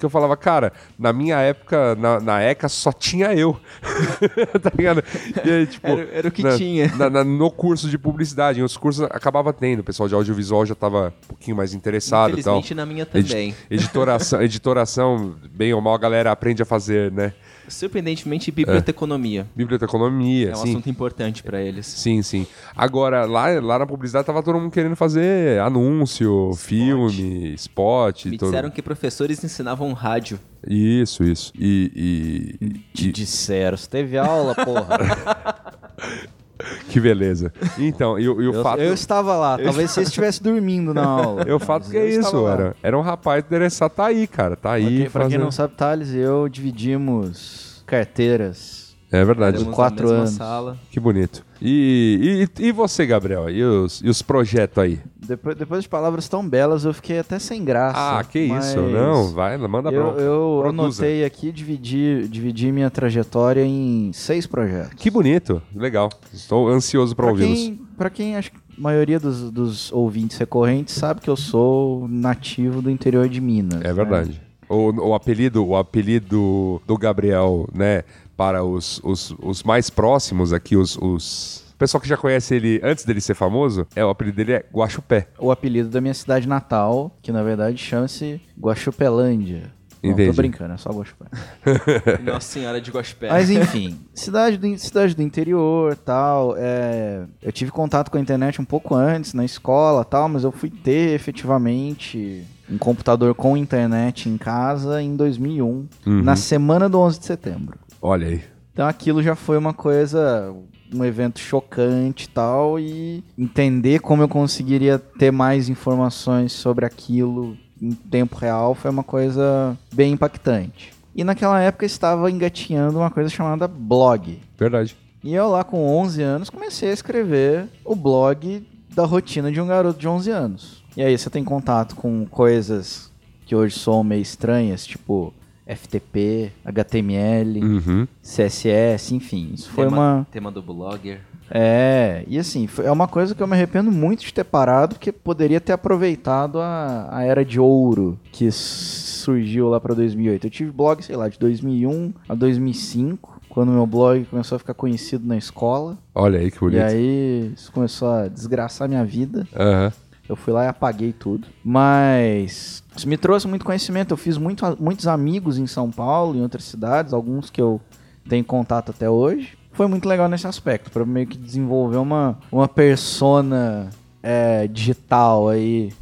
Que eu falava, cara, na minha época, na, na ECA, só tinha eu. tá ligado? E aí, tipo, Era- era o que na- tinha. na- no curso de publicidade, em outros cursos acabava tendo. O pessoal de audiovisual já tava um pouquinho mais interessado e tal. Infelizmente na minha Edi- também. editoração, editoração, bem ou mal, a galera aprende a fazer, né? Surpreendentemente, biblioteconomia. Biblioteconomia, É um assim. assunto importante pra eles. Sim, sim. Agora, lá, lá na publicidade tava todo mundo querendo fazer anúncio, filme, spot. Me todo- disseram que professores ensinavam rádio. Isso, isso. E. e- Te e- disseram, você teve aula, porra. que beleza. Então, e, o- e o eu, fato. eu estava lá, talvez você estivesse dormindo na aula. Eu fato que é isso, lá. era, era um rapaz interessado, tá aí, cara, tá Pra aí. quem, pra quem fazendo- não sabe, Thales e eu dividimos carteiras. É verdade, Éramos quatro anos. sala. que bonito. E, e, e você, Gabriel? E os, e os projetos aí? Depois, depois de palavras tão belas, eu fiquei até sem graça. Ah, que isso, não, vai, manda Eu, bronca. eu Produza. anotei aqui, dividi, dividi minha trajetória em seis projetos. Que bonito, legal. Estou ansioso pra Pra ouvi-los. pra quem acho que a maioria dos, dos ouvintes recorrentes sabe que eu sou nativo do interior de Minas. É né? verdade. O, o apelido, o apelido do Gabriel, né, para os, os, os mais próximos aqui, os, os o pessoal que já conhece ele antes dele ser famoso, é o apelido dele é Guaxupé. O apelido da minha cidade natal, que na verdade chama-se Guaxupelândia. Não, Entendi. tô brincando, é só Guaxupé. Nossa Senhora de Gospel. Mas enfim, cidade do, cidade do interior tal. é, eu tive contato com a internet um pouco antes, na escola tal, mas eu fui ter efetivamente um computador com internet em casa em 2001, na semana do 11 de setembro. Olha aí. Então aquilo já foi uma coisa, um evento chocante e tal, e entender como eu conseguiria ter mais informações sobre aquilo em tempo real foi uma coisa bem impactante. E naquela época estava engatinhando uma coisa chamada blog. Verdade. E eu lá com 11 anos comecei a escrever o blog da rotina de um garoto de 11 anos. E aí você tem contato com coisas que hoje são meio estranhas, tipo FTP, HTML, Uhum. CSS, enfim. Isso foi tema, uma. tema do blogger. É, e assim, foi- é uma coisa que eu me arrependo muito de ter parado, porque poderia ter aproveitado a, a era de ouro que surgiu lá pra 2008. Eu tive blog, sei lá, de 2001 a 2005, quando meu blog começou a ficar conhecido na escola. Olha aí que bonito. E aí isso começou a desgraçar minha vida. Aham. Eu fui lá e apaguei tudo. Mas isso me trouxe muito conhecimento. Eu fiz muito, muitos amigos em São Paulo, em outras cidades, alguns que eu tenho contato até hoje. Foi muito legal nesse aspecto, para meio que desenvolver uma, uma persona é, digital aí,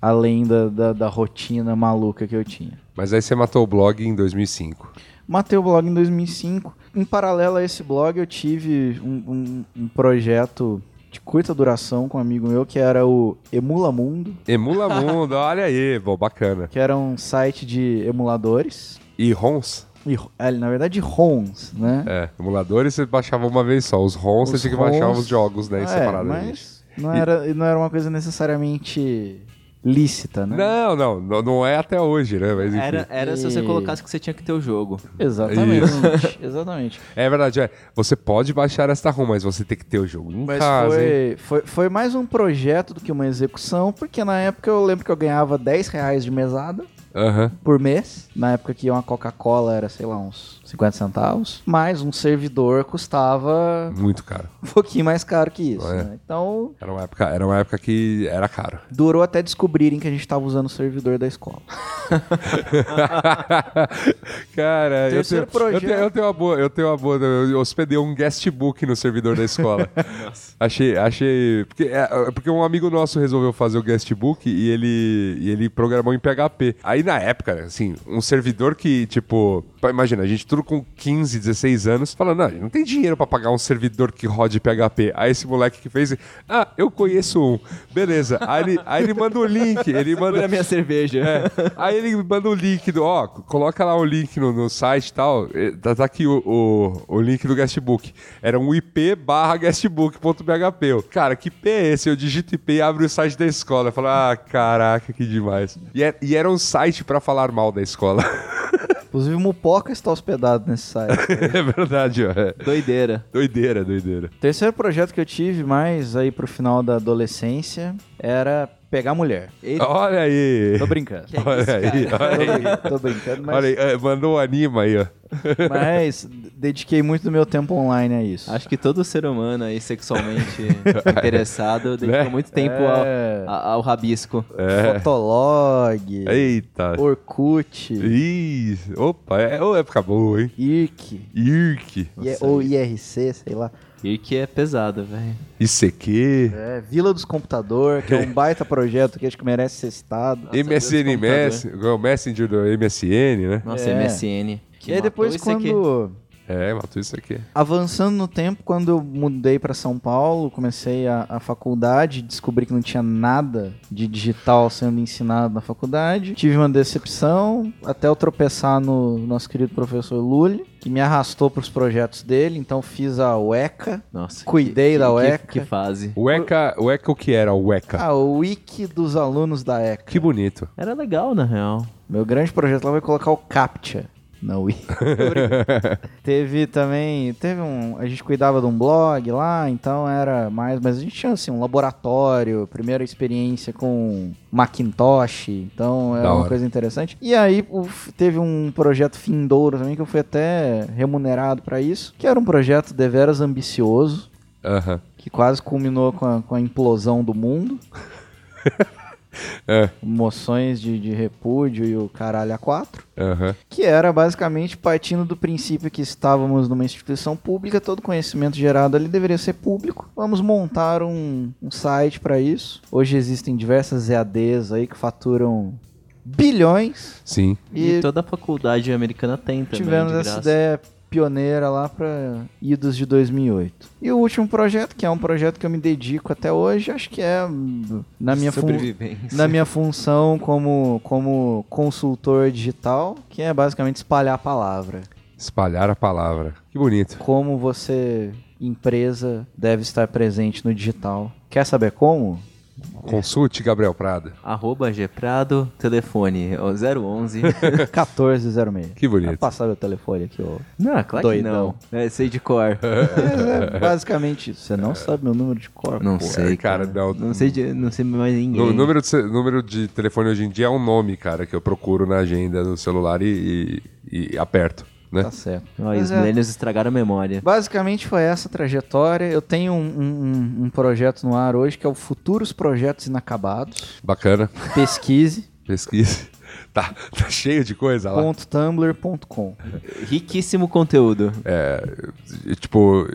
além da, da, da rotina maluca que eu tinha. Mas aí você matou o blog em 2005. Matei o blog em 2005. Em paralelo a esse blog, eu tive um, um- um projeto de curta duração com um amigo meu, que era o Emula Mundo, Emula Mundo, olha aí, bom, bacana. que era um site de emuladores. E ROMs? E, é, na verdade, ROMs, né? É, emuladores você baixava uma vez só. Os ROMs você Os tinha que baixar ROMs, os jogos, né, É, separadamente. mas não era, não era uma coisa necessariamente lícita, né? Não, não, não, não é até hoje, né? Mas. Era, era se você E- colocasse que você tinha que ter o jogo. Exatamente, exatamente. É verdade, é. Você pode baixar esta ROM, mas você tem que ter o jogo em Mas casa, hein? foi, foi, foi mais um projeto do que uma execução, porque na época eu lembro que eu ganhava 10 reais de mesada Aham. por mês. Na época que uma Coca-Cola era, sei lá, uns 50 centavos. Mas um servidor custava Muito caro. um pouquinho mais caro que isso. É. né? Então Era uma, época, era uma época que era caro. durou até descobrirem que a gente tava usando o servidor da escola. Cara, eu tenho, eu, tenho, eu tenho uma boa, eu tenho uma boa, eu hospedei um guestbook no servidor da escola. Nossa. Achei, achei. Porque, é porque um amigo nosso resolveu fazer o guestbook e ele, e ele programou em PHP. Aí na época, assim, um servidor que, tipo. Imagina, a gente tudo com 15, 16 anos, falando, não, a gente não tem dinheiro pra pagar um servidor que rode PHP. Aí esse moleque que fez, ah, eu conheço um. Beleza. Aí ele, aí ele manda o link, ele manda. A minha cerveja. É. Aí ele manda o link do, ó, coloca lá o link no, no site e tal. Eh, Tá, tá aqui o, o, o link do guestbook. Era um IP barra guestbook.php. Eu, Cara, que IP é esse? Eu digito IP e abro o site da escola. Eu falo, ah, caraca, que demais. E, é- e era um site pra falar mal da escola. Inclusive, o Mupoca está hospedado nesse site. é verdade, ó. É. Doideira. Doideira, doideira. Terceiro projeto que eu tive mais aí pro final da adolescência era pegar mulher. Eita, Olha aí. Tô brincando. que é Olha isso, aí, olha Tô, aí. tô brincando, mas, Olha aí, é, mandou um anima aí, ó. mas dediquei muito do meu tempo online a isso. Acho que todo ser humano aí sexualmente interessado dedicou Né? muito tempo É. ao, ao rabisco. É. Fotolog, Eita. Orkut, Ih, opa, é época boa, hein? IRC, IRC, I- ou IRC, sei lá. E que é pesado, velho. ICQ, É, Vila dos Computador, que é um baita projeto que acho que merece ser citado. Nossa, MSN o Messenger do MSN, né? Nossa, É. MSN. Que e aí depois quando... É, matou isso aqui. Avançando no tempo, quando eu mudei para São Paulo, comecei a, a faculdade, descobri que não tinha nada de digital sendo ensinado na faculdade. Tive uma decepção, até eu tropeçar no nosso querido professor Lully, que me arrastou para os projetos dele. Então fiz a UECA, Nossa, Cuidei que, da que- UECA. Que, que fase. O ECA, o ECA o que era? O ECA. ah, o Wiki dos alunos da ECA. Que bonito. Era legal, na real. Meu grande projeto lá vai colocar o CAPTCHA na Wiki. teve também, teve um, a gente cuidava de um blog lá, então era mais, mas a gente tinha assim um laboratório, primeira experiência com Macintosh, então era uma coisa interessante. E aí o- teve um projeto Findouro também que eu fui até remunerado para isso, que era um projeto deveras ambicioso, Aham. que quase culminou com a, com a implosão do mundo. É. Moções de, de repúdio e o caralho a quatro. Aham. Que era basicamente partindo do princípio que estávamos numa instituição pública, todo conhecimento gerado ali deveria ser público. Vamos montar um, um site para isso. Hoje existem diversas EADs aí que faturam bilhões. Sim. E, E, toda a faculdade americana tem também, tivemos de essa ideia pioneira lá para idos de 2008. E o último projeto, que é um projeto que eu me dedico até hoje, acho que é na minha fun- na minha função como, como consultor digital, que é basicamente espalhar a palavra. Espalhar a palavra. Que bonito. Como você, empresa, deve estar presente no digital. Quer saber como? Consulte Gabriel Prado. Arroba Gprado, telefone ó, 011. 1406. Que bonito. passar meu telefone aqui, ó. não, claro Doidão. que não. É, sei de cor. É, é basicamente isso. Você não sabe meu número de cor. Não pô. sei, cara, cara. não- Não, sei de, não sei mais ninguém. O número de, número de telefone hoje em dia é um nome, cara, que eu procuro na agenda do celular e, e- e aperto, né? Tá certo. Ó, Mas os é, milênios estragaram a memória. Basicamente foi essa a trajetória. Eu tenho um, um- um- um projeto no ar hoje que é o Futuros Projetos Inacabados. Bacana. Pesquise. Pesquise. Tá, tá cheio de coisa lá. .tumblr.com Riquíssimo conteúdo. É, tipo,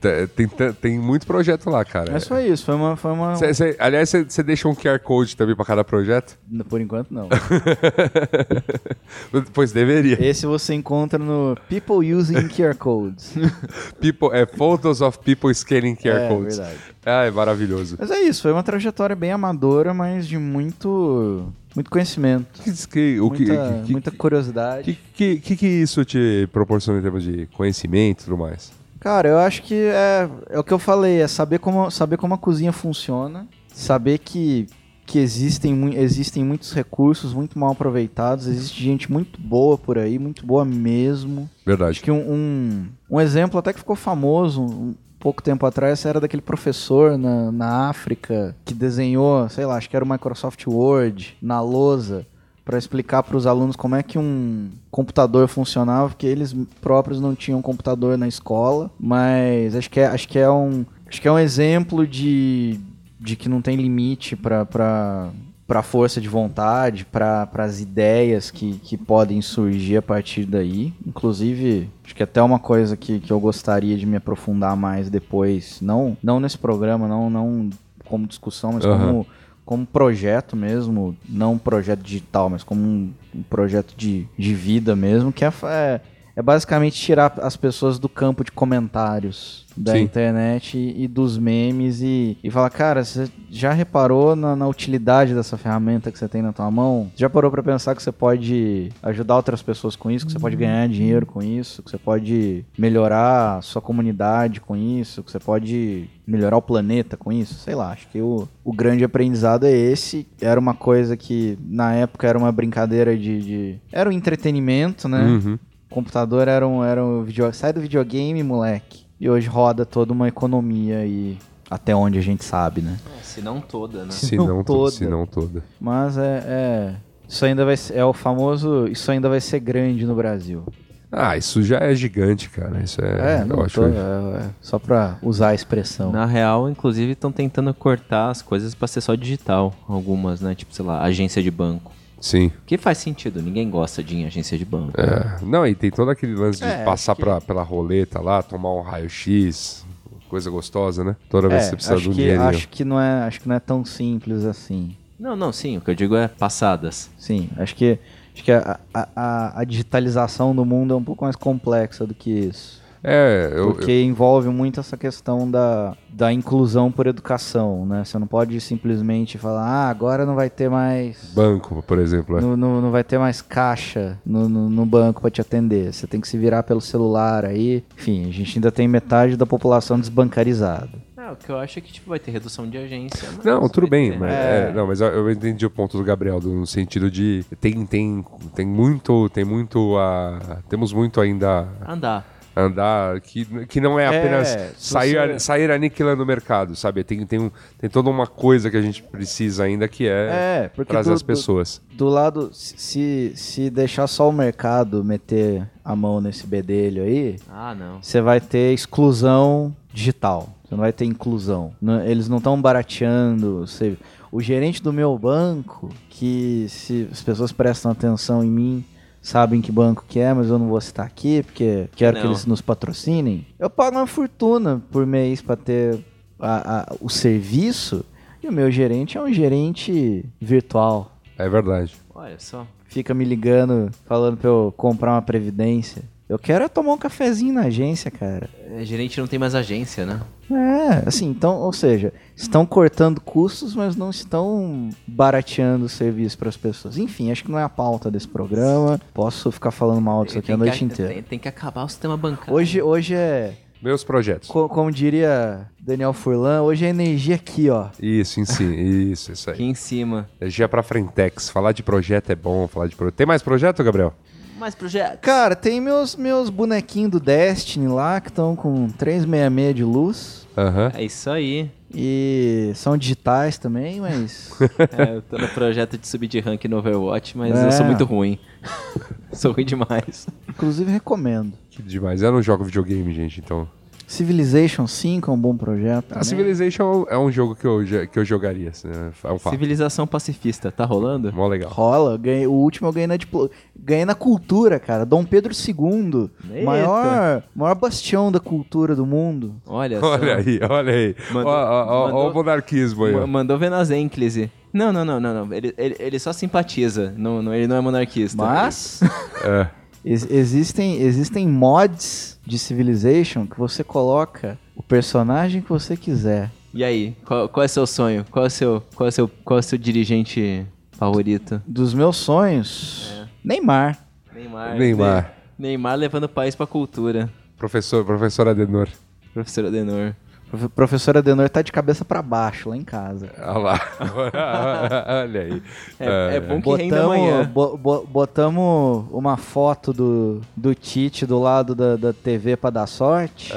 te- tem, tem, muito projeto lá, cara. Mas foi isso, foi uma. Foi uma Cê- cê- aliás, você deixa um QR Code também pra cada projeto? Por enquanto, não. pois deveria. Esse você encontra no People Using QR Codes. People, é Photos of People Scanning QR é, Codes. verdade. Ah, é maravilhoso. Mas é isso, foi uma trajetória bem amadora, mas de muito. Muito conhecimento. Que, que, o que, muita, que, muita curiosidade. que, que, que, que isso te proporciona em termos de conhecimento e tudo mais? Cara, eu acho que é, é o que eu falei, é saber como, saber como a cozinha funciona, saber que, que existem, existem muitos recursos muito mal aproveitados, existe gente muito boa por aí, muito boa mesmo. Verdade. Acho que um, um, um exemplo até que ficou famoso um pouco tempo atrás era daquele professor na, na África que desenhou, sei lá, acho que era o Microsoft Word na lousa para explicar para os alunos como é que um computador funcionava, porque eles próprios não tinham computador na escola, mas acho que é, acho que é um acho que é um exemplo de, de que não tem limite para para pra força de vontade, para as ideias que, que podem surgir a partir daí. Inclusive, acho que até uma coisa que, que eu gostaria de me aprofundar mais depois, não, não nesse programa, não, não como discussão, mas Aham. como, como projeto mesmo, não um projeto digital, mas como um, um projeto de, de vida mesmo, que é, é, é basicamente tirar as pessoas do campo de comentários da Sim. internet e, e dos memes e, e falar, cara, você já reparou na, na utilidade dessa ferramenta que você tem na tua mão? Já parou pra pensar que você pode ajudar outras pessoas com isso, que você pode ganhar dinheiro com isso, que você pode melhorar a sua comunidade com isso, que você pode melhorar o planeta com isso? Sei lá, acho que o, o grande aprendizado é esse. Era uma coisa que na época era uma brincadeira de... de- Era um entretenimento, né? Uhum. Computador era um, era um video... sai do videogame, moleque. E hoje roda toda uma economia e até onde a gente sabe, né? É, se não toda, né? Se não não, toda. toda. Se não toda. Mas é, é- isso ainda vai ser, é o famoso, isso ainda vai ser grande no Brasil. Ah, isso já é gigante, cara. Isso é, É, não eu acho. tô, é, é, só pra usar a expressão. Na real, inclusive, estão tentando cortar as coisas pra ser só digital. Algumas, né? Tipo, sei lá, agência de banco. Sim. Que faz sentido, ninguém gosta de ir em agência de banco. É. Não, e tem todo aquele lance de É, passar acho que- pra, pela roleta lá, tomar um raio-x, coisa gostosa, né? Toda vez É, que você precisa acho de um que, dinheirinho. acho que não é, acho que não é tão simples assim. Não, não, sim, o que eu digo é passadas. Sim, acho que acho que a, a, a- a digitalização do mundo é um pouco mais complexa do que isso. É, eu, Porque envolve muito essa questão da, da inclusão por educação, né? Você não pode simplesmente falar, ah, agora não vai ter mais. banco, por exemplo. é. Não, não, não vai ter mais caixa no, no, no banco para te atender. Você tem que se virar pelo celular aí. Enfim, a gente ainda tem metade da população desbancarizada. Ah, o que eu acho é que tipo, vai ter redução de agência. Não, tudo bem, ter. mas, É. é, não, mas eu, entendi o ponto do Gabriel no sentido de tem tem tem muito tem muito a temos muito ainda Andar. Andar que, que não é É, apenas se sair você- sair aniquilando o mercado, sabe? Tem tem um, tem toda uma coisa que a gente precisa ainda que é, É, trazer do- as pessoas. Do lado, se, se deixar só o mercado meter a mão nesse bedelho aí, Ah, não. você vai ter exclusão digital. Você não vai ter inclusão. Eles não estão barateando. Você, o gerente do meu banco, que se as pessoas prestam atenção em mim, sabem que banco que é, mas eu não vou citar aqui, porque quero que Não. eles nos patrocinem. Eu pago uma fortuna por mês para ter a- a- o serviço. E o meu gerente é um gerente virtual. É verdade. Olha só. Fica me ligando, falando pra eu comprar uma previdência. Eu quero é tomar um cafezinho na agência, cara. É, gerente não tem mais agência, né? É, assim, então, ou seja, estão cortando custos, mas não estão barateando o serviço para as pessoas. Enfim, acho que não é a pauta desse programa. Posso ficar falando mal disso aqui a noite que, inteira. Tem, tem que acabar o sistema bancário. Hoje, hoje é, Meus projetos. co- como diria Daniel Furlan, hoje é energia aqui, ó. Isso, em si, isso, isso aí. Aqui em cima. Energia pra Frentex. Falar de projeto é bom, falar de projeto. Tem mais projeto, Gabriel? Mais projetos. Cara, tem meus, meus bonequinhos do Destiny lá, que estão com 366 de luz. Aham. É isso aí. E são digitais também, mas. É, eu tô no projeto de subir de rank no Overwatch, mas É. eu sou muito ruim. sou ruim demais. inclusive recomendo. Que demais. Eu não jogo videogame, gente, então. Civilization 5 é um bom projeto. A também. Civilization é um jogo que eu, que eu jogaria. assim, né? É um. Civilização pacifista, tá rolando? Mó legal. Rola, ganhei, o último eu ganhei na, diplo, ganhei na cultura, cara. Dom Pedro II, Eita. maior, maior bastião da cultura do mundo. Olha só. Olha aí, olha aí. Mandou- Ó, ó, ó, ó mandou- o monarquismo aí. Mandou ver nas ênclise. Não, não, não, não, não. Ele, ele, ele só simpatiza. Não, não, ele não é monarquista. Mas É. ex- existem, existem mods de Civilization que você coloca o personagem que você quiser. E aí, qual, qual é seu sonho? Qual é seu, qual é seu, qual é seu dirigente favorito? Dos meus sonhos, Neymar. Neymar. Neymar. Ne- Neymar levando o país pra cultura. Professor, professor Adenor. Professor Adenor. Profe- Professora Adenor tá de cabeça pra baixo lá em casa. Olha lá. olha aí. É, é bom que renda amanhã. bo- bo- botamos uma foto do, do Tite do lado da, da TV pra dar sorte.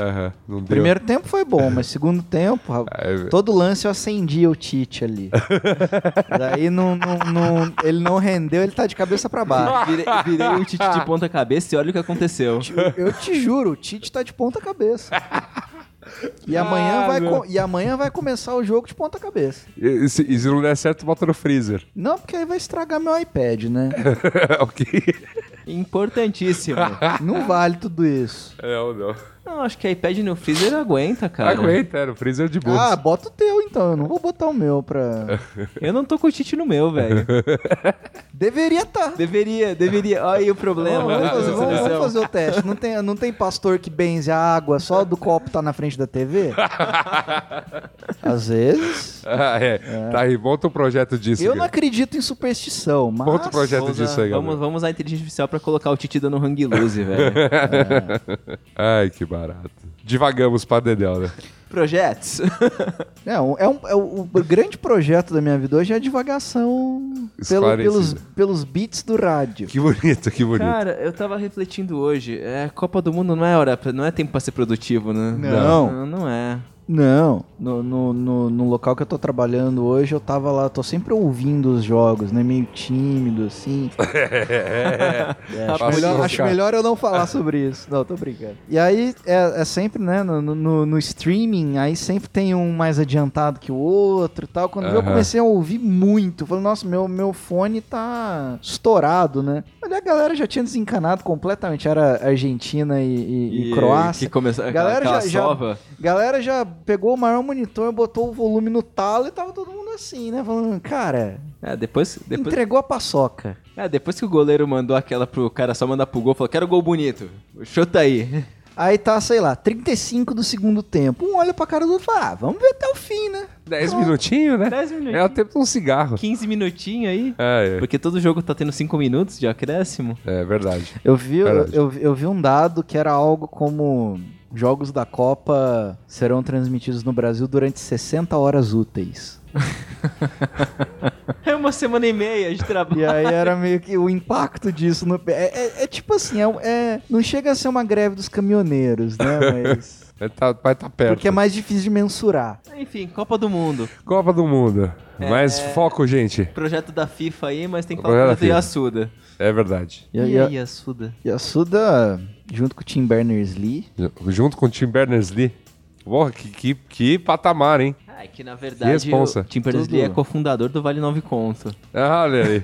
Deu. Primeiro tempo foi bom, mas segundo tempo, todo lance eu acendia o Tite ali. Daí não, não- não- ele não rendeu, ele tá de cabeça pra baixo. Virei, virei o Tite de ponta cabeça e olha o que aconteceu. Eu te juro, o Tite tá de ponta cabeça. E amanhã, Ah, vai e amanhã vai começar o jogo de ponta cabeça. E se, e se não der certo, bota no freezer. Não, porque aí vai estragar meu iPad, né? ok. Importantíssimo. Não vale tudo isso. Não, não. Não, acho que iPad no freezer aguenta, cara. Aguenta, é, no freezer de boa. Ah, bota o teu então. Eu não vou botar o meu pra. Eu não tô com tite no meu, velho. Deveria estar. Tá. deveria, deveria. Olha aí o problema. Vamos, né, fazer, vamos- vamos fazer o teste. Não tem, não tem pastor que benze a água só do copo tá na frente da TV? Às vezes. Ah, é. Tá aí, monta um projeto disso. Eu não cara. acredito em superstição, mas. Monta um projeto Vamos, disso aí, usar, vamos, galera. vamos usar a inteligência artificial pra colocar o Titi dando hang loose, velho. Ai, que barato. Divagamos pra Dedel, né? Projetos. É, um- é um, é o, o grande projeto da minha vida hoje é a divagação pelo- pelos, pelos beats do rádio. Que bonito, que bonito. Cara, eu tava refletindo hoje. É, Copa do Mundo não é hora, pra- não é tempo pra ser produtivo, né? Não. Não, não é. Não, no, no, no, no local que eu tô trabalhando hoje, eu tava lá, tô sempre ouvindo os jogos, né? Meio tímido, assim. É, acho, melhor, acho melhor eu não falar sobre isso. Não, tô brincando. E aí, é, é sempre, né, no, no, no streaming, aí sempre tem um mais adiantado que o outro e tal. Quando eu comecei a ouvir muito, falei, nossa, meu, meu fone tá estourado, né? Mas a galera já tinha desencanado completamente. Era Argentina e, e- e Croácia. Que começou, Galera aquela já- já-. Galera já pegou o maior monitor, botou o volume no talo e tava todo mundo assim, né? Falando, cara, É, depois, depois, entregou a paçoca. é, depois que o goleiro mandou aquela pro cara só mandar pro gol, falou, quero gol bonito. Chuta aí. Aí tá, sei lá, 35 do segundo tempo. Um olha pra cara do outro e fala, ah, vamos ver até o fim, né? 10 minutinhos, né? 10 minutinhos. É o tempo de um cigarro. 15 minutinhos aí. É, Porque todo jogo tá tendo 5 minutos de acréscimo. é, é verdade. Eu vi, eu, Verdade. eu, eu vi um dado que era algo como jogos da Copa serão transmitidos no Brasil durante 60 horas úteis. É uma semana e meia de trabalho. E aí era meio que o impacto disso. No, é, é- é tipo assim, é, é- não chega a ser uma greve dos caminhoneiros, né? Mas. Vai tá, vai tá perto. Porque é mais difícil de mensurar. Enfim, Copa do Mundo. Copa do Mundo. Mais foco, gente. Projeto da FIFA aí, mas tem que Projeto falar do. Yasuda. É verdade. E, E, e, aí, Yasuda? e a Suda, junto com o Tim Berners-Lee, Junto com o Tim Berners-Lee. Porra, que, que, que patamar, hein? Ah, é que na verdade responsa. o Tim Berners-Lee é cofundador do Vale Nove Conto. Ah, olha aí.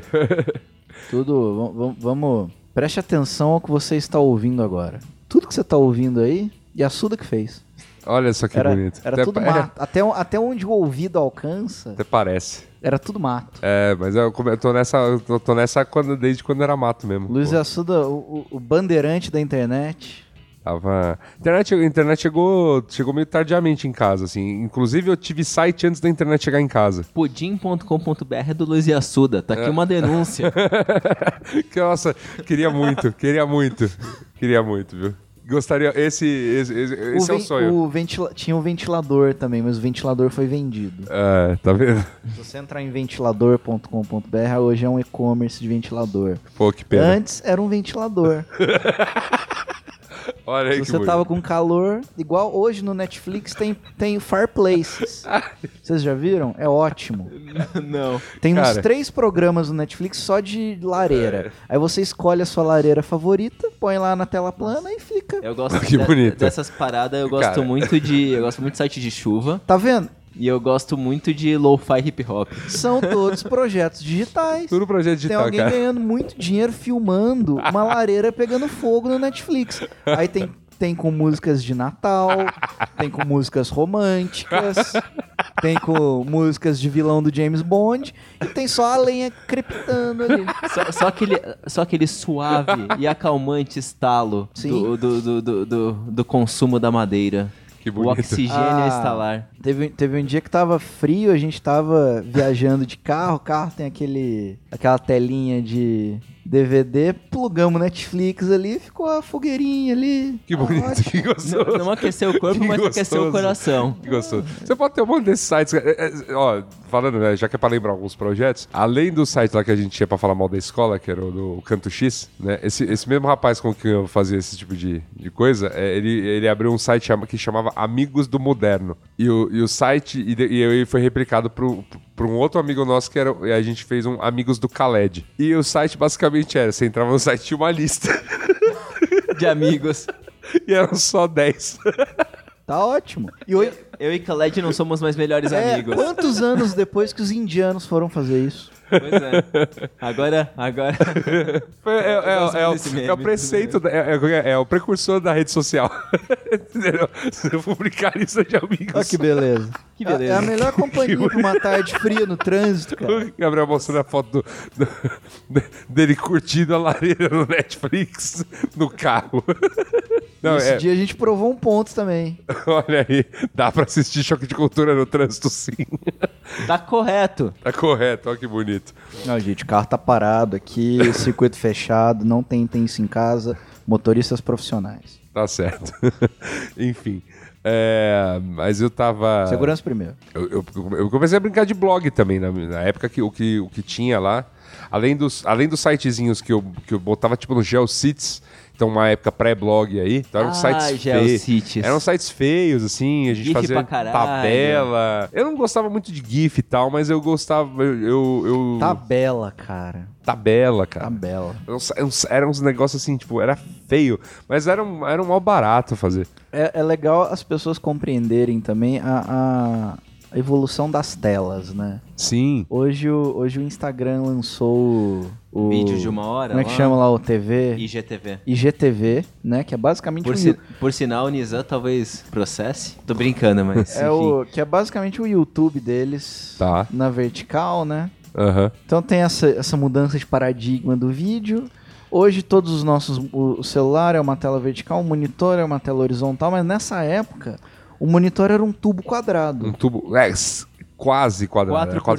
tudo. vam- vam- Vamos. Preste atenção ao que você está ouvindo agora. Tudo que você está ouvindo aí, e a Suda que fez. Olha só que Era, bonito. era até, tudo é, mato. Até, até onde o ouvido alcança, até parece. era tudo mato. É, mas eu, eu tô nessa, eu tô, nessa quando, desde quando era mato mesmo. Luiz. Assuda, o, o- bandeirante da internet. Tava... Internet, a internet chegou, chegou meio tardiamente em casa, assim. Inclusive, eu tive site antes da internet chegar em casa. Pudim.com.br é do Luiz Yasuda. Tá aqui uma denúncia. Que, Nossa, queria muito, queria muito. Queria muito, viu? Gostaria... Esse, esse, esse, esse é o sonho. o ventila- tinha um ventilador também, mas o ventilador foi vendido. É, tá vendo? Se você entrar em ventilador.com.br, hoje é um e-commerce de ventilador. Pô, que pena. Antes era um ventilador. Olha aí Se que você bonito. tava com calor, igual hoje no Netflix tem, tem Fireplaces. Vocês já viram? É ótimo. Não. Tem uns Cara. É. três programas no Netflix só de lareira. Aí você escolhe a sua lareira favorita, põe lá na tela plana e fica. Eu gosto Que de- bonito. dessas paradas, eu gosto Cara. muito de. Eu gosto muito de site de chuva. Tá vendo? E eu gosto muito de lo-fi hip hop. São todos projetos digitais. Tudo projeto Tem digital, alguém cara. ganhando muito dinheiro filmando uma lareira pegando fogo no Netflix. Aí tem, tem com músicas de Natal, tem com músicas românticas, tem com músicas de vilão do James Bond, e tem só a lenha crepitando ali. Só, só aquele, só aquele suave e acalmante estalo do, do, do, do- do consumo da madeira. Que O oxigênio Ah. a instalar. Teve, teve um dia que tava frio, a gente tava viajando de carro, o carro tem aquele aquela telinha de DVD, plugamos Netflix ali, ficou a fogueirinha ali. Que bonito, Ótimo. que gostoso. Não, não aqueceu o corpo, Que mas aqueceu o coração. Que gostoso. Você pode ter um monte desses sites. é, é, ó, falando, né, já que é pra lembrar alguns projetos, além do site lá que a gente tinha pra falar mal da escola, que era o do Canto X, né? Esse, esse mesmo rapaz com quem eu fazia esse tipo de, de coisa, é, ele, ele abriu um site que chamava Amigos do Moderno. E o, e o site, e, e aí foi replicado pro. Pra um outro amigo nosso que era. E a gente fez um Amigos do Khaled. E o site basicamente era: você entrava no site tinha uma lista. De amigos. e eram só 10. Tá ótimo. E hoje, Eu e Khaled não somos mais melhores é, amigos. quantos anos depois que os indianos foram fazer isso? Pois é. Agora, agora. É, é- é- é o, é o preceito, da- é, é- é o precursor da rede social. Entendeu? Se eu publicar isso de amigos. Olha que beleza. Que beleza. É a melhor companhia pra uma tarde fria no trânsito, cara. O Gabriel mostrando a foto do- do- dele curtindo a lareira no Netflix no carro. Não, Esse é, dia a gente provou um ponto também. olha aí, dá pra assistir choque de cultura no trânsito sim. Tá correto. Tá correto, olha que bonito. Não, gente, carro tá parado aqui, circuito fechado, não tem isso em casa, motoristas profissionais. Tá certo. Enfim. é, mas eu tava. Segurança primeiro. Eu, eu- eu comecei a brincar de blog também, na, na época que o, que o que tinha lá, além dos, além dos sitezinhos que eu, que eu botava tipo no GeoCities, então uma época pré-blog aí, então eram Ah, sites feios. Eram sites feios, assim, a gente GIF fazia tabela. Eu não gostava muito de GIF e tal, mas eu gostava. Eu. eu, eu- Tabela, cara. Tabela, cara. Tabela. Eram uns negócios assim, tipo, era feio, mas era um, era um mal barato fazer. É, é legal as pessoas compreenderem também a, a- a evolução das telas, né? Sim. Hoje o, hoje o Instagram lançou o... o- Vídeo de uma hora. Como é que lá. chama lá o TV? IGTV. IGTV, né? Que é basicamente Por, o, si- por sinal, o Nizam talvez processe. Tô brincando, mas. é enfim. o que é basicamente o YouTube deles Tá. na vertical, né? Aham. Então tem essa, essa mudança de paradigma do vídeo. Hoje todos os nossos. O, o celular é uma tela vertical, o monitor é uma tela horizontal, mas nessa época o monitor era um tubo quadrado. Um tubo. É, quase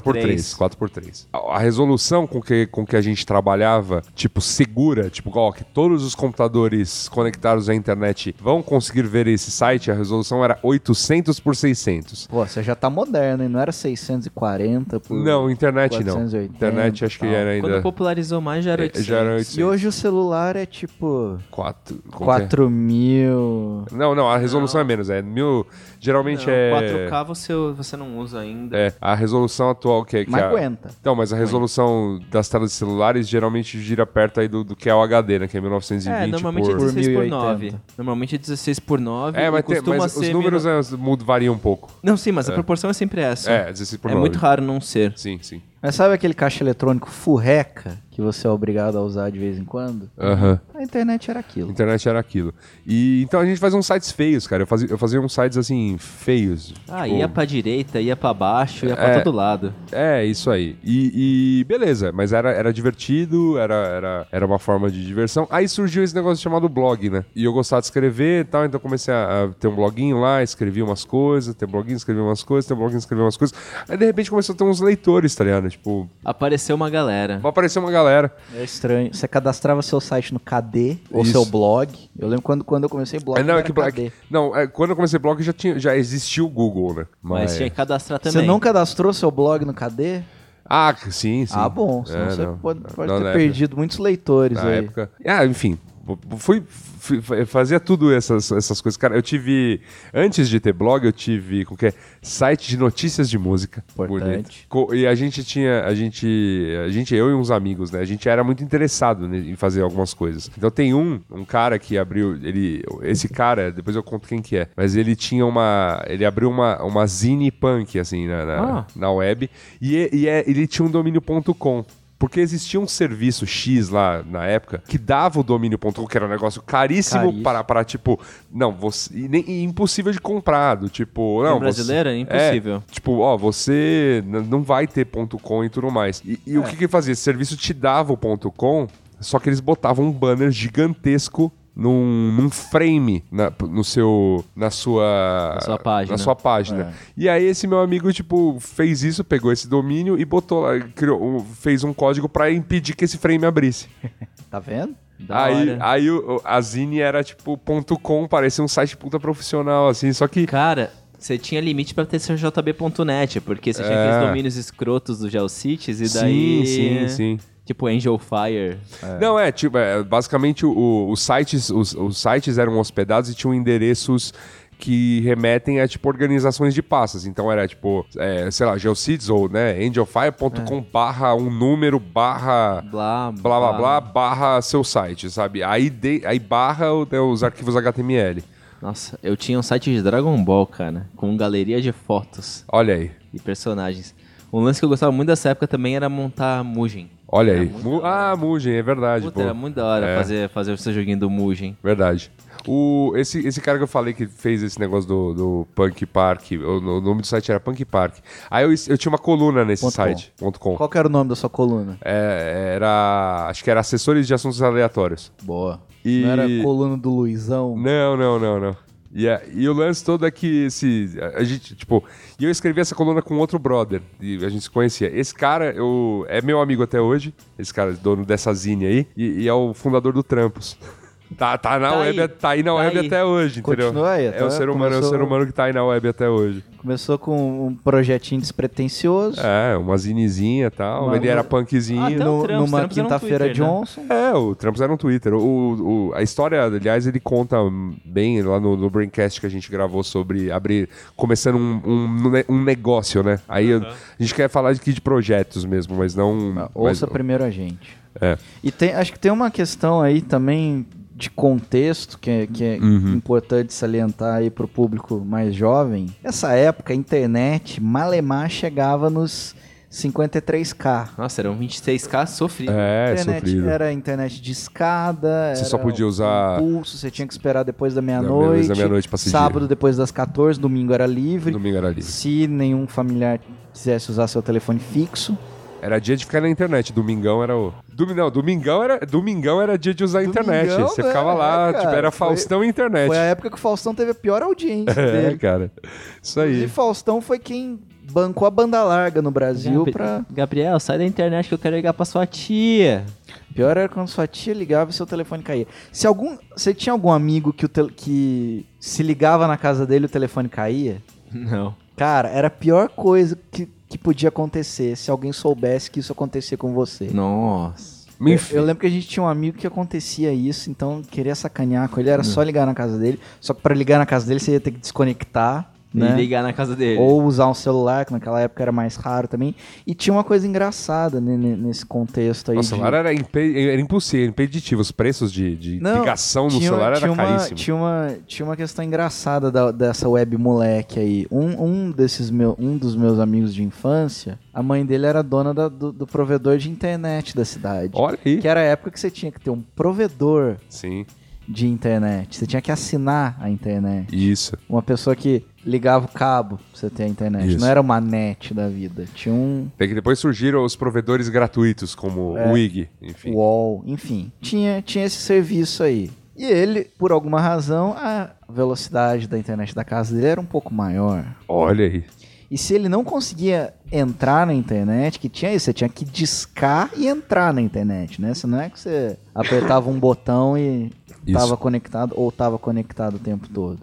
por três. 4x3. A, a resolução com que, com que a gente trabalhava, tipo, segura, tipo, ó, que todos os computadores conectados à internet vão conseguir ver esse site, a resolução era 800 por 600. Pô, você já tá moderno, hein? Não era 640 por. Não, internet não. 480 Internet acho que tal. era ainda. Quando popularizou mais já era É, 800. já era 800. E hoje o celular é tipo. 4, como que é? 4 mil. Não, não, a resolução é menos. É mil. Geralmente Não, é. 4K você, você não usa ainda. É, a resolução atual que é. Que Mas a- aguenta. Então, mas a resolução das telas de celulares geralmente gira perto aí do, do que é o HD, né? Que é 1920 É, normalmente é por... 16 por 1080. 9. Normalmente é 16 por 9. É, e mas, tem- costuma mas os ser números mil- é, variam um pouco. Não, sim, mas a proporção é sempre essa. É, 16 por É 9. muito raro não ser. Sim, sim. Mas sabe aquele caixa eletrônico furreca que você é obrigado a usar de vez em quando? Aham. A internet era aquilo. Internet era aquilo. E então a gente fazia uns sites feios, cara. Eu fazia, eu fazia uns sites assim, feios. Ah, Tipo, ia pra direita, ia pra baixo, ia pra É. todo lado. É, isso aí. E, e beleza, mas era, era divertido, era, era, era uma forma de diversão. Aí surgiu esse negócio chamado blog, né? E eu gostava de escrever e tal, então comecei a, a ter um bloguinho lá, escrevi umas coisas, ter um bloguinho, escrevi umas coisas, ter um bloguinho, escrevi umas coisas. Aí de repente começou a ter uns leitores, tá ligado? Tipo, Apareceu uma galera. vai aparecer uma galera. É estranho. Você cadastrava seu site no KD ou Isso. seu blog. Eu lembro quando, quando eu comecei blog. É, não, é era que, KD. é que- não, é, quando eu comecei blog já, tinha, já existia o Google, né? Mas tinha que cadastrar também. Você não cadastrou seu blog no KD? Ah, sim, sim. Ah, bom. Senão É, você não. pode, pode Não, ter época- perdido muitos leitores Na aí. época. Ah, enfim. Fui, fui- fazia tudo essas, essas coisas. Cara, eu tive. Antes de ter blog, eu tive que é, site de notícias de música. Importante. Bonito. E a gente tinha. A gente. A gente, eu e uns amigos, né? A gente era muito interessado né, em fazer algumas coisas. Então tem um, um cara que abriu. Ele. Esse cara, depois eu conto quem que é. Mas ele tinha uma. Ele abriu uma, uma zine punk, assim, na, na, Ah. na web. E, e- e é- ele tinha um domínio.com. Porque existia um serviço X lá na época que dava o domínio.com, que era um negócio caríssimo, Caríssimo. para, para, tipo, não, você. E, nem, e impossível de comprar. Do, tipo, não. Brasileiro é impossível. É, tipo, ó, você não vai ter ponto .com e tudo mais. E, e o que que ele fazia? Esse serviço te dava o ponto .com, só que eles botavam um banner gigantesco num, num frame na, no seu, na sua, Na sua página. na sua página. E aí esse meu amigo, tipo, fez isso, pegou esse domínio e botou lá, criou, um- fez um código pra impedir que esse frame abrisse. Tá vendo? Da aí hora. aí o, a Zine era tipo ponto .com, parecia um site puta profissional, assim, só que... Cara, você tinha limite pra ter seu jb.net, porque você tinha É. aqueles domínios escrotos do GeoCities e Sim, daí... sim, sim. Tipo Angel Fire. Não, é, tipo, é, basicamente o- os, sites, os, os sites eram hospedados e tinham endereços que remetem a, tipo, organizações de pastas. Então era, tipo, é, sei lá, geocities ou, né, angelfire.com barra um número barra Blá, blá, blá, blá, barra seu site, sabe? Aí, de, aí barra né, os arquivos HTML. Nossa, eu tinha um site de Dragon Ball, cara, com galeria de fotos Olha aí. e personagens. Um lance que eu gostava muito dessa época também era montar Mugen. Olha Era aí. Mu- ah, Mugen, é verdade. Puta, pô. era muito da hora É. fazer, fazer o seu joguinho do Mugen. Verdade. O, esse, esse cara que eu falei que fez esse negócio do, do Punk Park, o, o nome do site era Punk Park. Aí eu, eu tinha uma coluna nesse Ponto com. site, ponto .com. Qual que era o nome da sua coluna? É, era. Acho que era assessores de assuntos aleatórios. Boa. E- Não era coluna do Luizão? Não, não, não, não. E, a- e o lance todo é que esse. A, a gente, tipo. E eu escrevi essa coluna com outro brother. E a gente se conhecia. Esse cara eu, é meu amigo até hoje. Esse cara, dono dessa zine aí. E, e é o fundador do Trampos. Tá, tá na Tá web, aí. tá aí na Tá web aí. até hoje, entendeu? Continua aí, é tá? o ser humano, é o Começou- ser humano que tá aí na web até hoje. Começou com um projetinho despretensioso. É, uma zinezinha e tal. Uma- Ele era punkzinho. Ah, Até o no- numa um quinta-feira Twitter, né? Johnson. É, o Trampos era um Twitter. O, o- a história, aliás, ele conta bem lá no, no Braincast que a gente gravou sobre abrir, começando um, um, um negócio, né? Aí a gente quer falar aqui de projetos mesmo, mas não. Ah, Ouça mas- primeiro a gente. É. E tem, acho que tem uma questão aí também de contexto que é, que é Uhum. importante salientar aí pro público mais jovem. Nessa época, a internet, malemar, chegava nos 53k. Nossa, era um 26k sofrido. É, A internet sofrido. era internet de escada. Você só era podia usar- Pulso, você tinha que esperar depois da meia-noite da meia-noite pra seguir. Sábado depois das 14, domingo era livre. Domingo era livre. Se nenhum familiar quisesse usar seu telefone fixo. Era dia de ficar na internet. Domingão era o. Domi- não, domingão era, domingão era dia de usar a internet. Domingão, Você ficava lá, É, cara, tipo, era foi- Faustão e internet. Foi a época que o Faustão teve a pior audiência É, dele. cara. Isso aí. Inclusive, Faustão foi quem bancou a banda larga no Brasil Gabri- pra... Gabriel, sai da internet que eu quero ligar pra sua tia. Pior era quando sua tia ligava e seu telefone caía. Se algum... Você tinha algum amigo que, o tel- que se ligava na casa dele e o telefone caía? Não. Cara, era a pior coisa que, que podia acontecer se alguém soubesse que isso acontecia com você. Nossa. Eu, eu lembro que a gente tinha um amigo que acontecia isso, então queria sacanear com ele, era só ligar na casa dele. Só que pra ligar na casa dele você ia ter que desconectar, né? E ligar na casa dele. Ou usar um celular, que naquela época era mais raro também. E tinha uma coisa engraçada né, ne- nesse contexto aí. O de- celular era, impe- era impossível, impeditivo. Os preços de, de Não, ligação no tinha- celular tinha era uma, caríssimo. Tinha uma, tinha uma questão engraçada da- dessa web moleque aí. Um, um, desses meu, um dos meus amigos de infância, a mãe dele era dona da- do, do provedor de internet da cidade. Olha aí. Que era a época que você tinha que ter um provedor Sim, de internet. Você tinha que assinar a internet. isso. Uma pessoa que ligava o cabo pra você ter a internet. Isso. Não era uma net da vida. Tinha um Tem que depois surgiram os provedores gratuitos, como É. o IG, enfim. wall, enfim. Tinha, tinha esse serviço aí. E ele, por alguma razão, a velocidade da internet da casa dele era um pouco maior. Olha aí. E se ele não conseguia entrar na internet, que tinha isso, você tinha que discar e entrar na internet, né? Você não é que você apertava um botão e estava conectado ou estava conectado o tempo todo.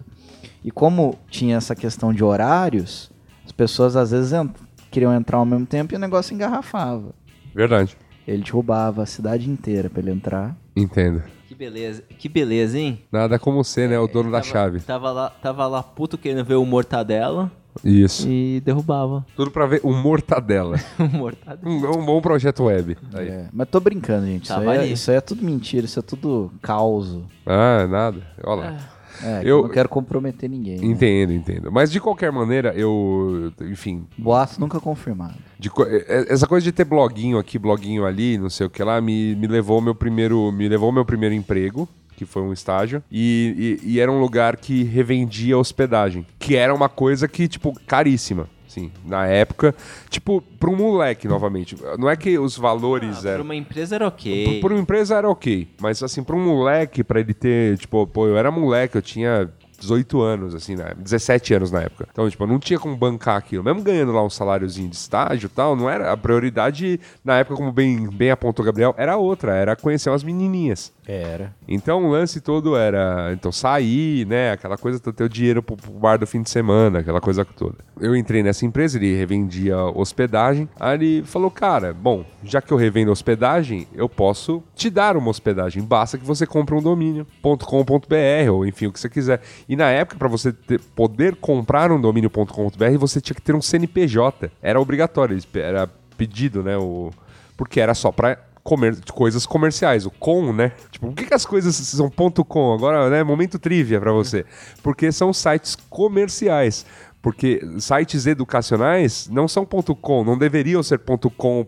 E como tinha essa questão de horários, as pessoas às vezes ent- queriam entrar ao mesmo tempo e o negócio engarrafava. Verdade. Ele derrubava a cidade inteira para ele entrar. Entendo. Que beleza. Que beleza, hein? Nada como ser, né? O dono da Tava- chave. Tava lá, tava lá puto querendo ver o Mortadela Isso. e derrubava Tudo pra ver o Mortadela. o Mortadela. um, um bom projeto web. Aí. É, mas tô brincando, gente. Isso, Tava aí é, isso aí é tudo mentira, isso é tudo causo. Ah, nada. Olha lá. É, Eu- eu não quero comprometer ninguém. né? Entendo, entendo. Mas de qualquer maneira, eu. Enfim. Boato nunca confirmado. de é- é- essa coisa de ter bloguinho aqui, bloguinho ali, não sei o que lá, me, me levou ao meu primeiro. Me levou ao meu primeiro emprego. Que foi um estágio. E, e- e era um lugar que revendia hospedagem. Que era uma coisa que, tipo, caríssima. Sim, na época. Tipo, pra um moleque, novamente. Não é que os valores Ah, pra eram. uma empresa era ok. Por uma empresa era ok, mas assim, pra um moleque, pra ele ter, tipo, pô, eu era moleque, eu tinha 18 anos, assim, na, 17 anos na época. Então, tipo, eu não tinha como bancar aquilo. Mesmo ganhando lá um saláriozinho de estágio e tal, não era. A prioridade, na época, como bem, bem apontou o Gabriel, era outra, era conhecer umas menininhas. Era. Então o lance todo era então sair, né? Aquela coisa, ter o dinheiro pro, pro bar do fim de semana, aquela coisa toda. Eu entrei nessa empresa, ele revendia hospedagem. Aí ele falou, cara, bom, já que eu revendo hospedagem, eu posso te dar uma hospedagem. Basta que você compre um domínio.com.br ou enfim, o que você quiser. E na época, para você ter- poder comprar um domínio.com.br, você tinha que ter um CNPJ. Era obrigatório, era pedido, né? O, porque era só para comer, coisas comerciais. O com, né? Tipo, por que, que as coisas são ponto .com? Agora, né, momento trivia pra você. Porque são sites comerciais. Porque sites educacionais não são .com, não deveriam ser .com.br,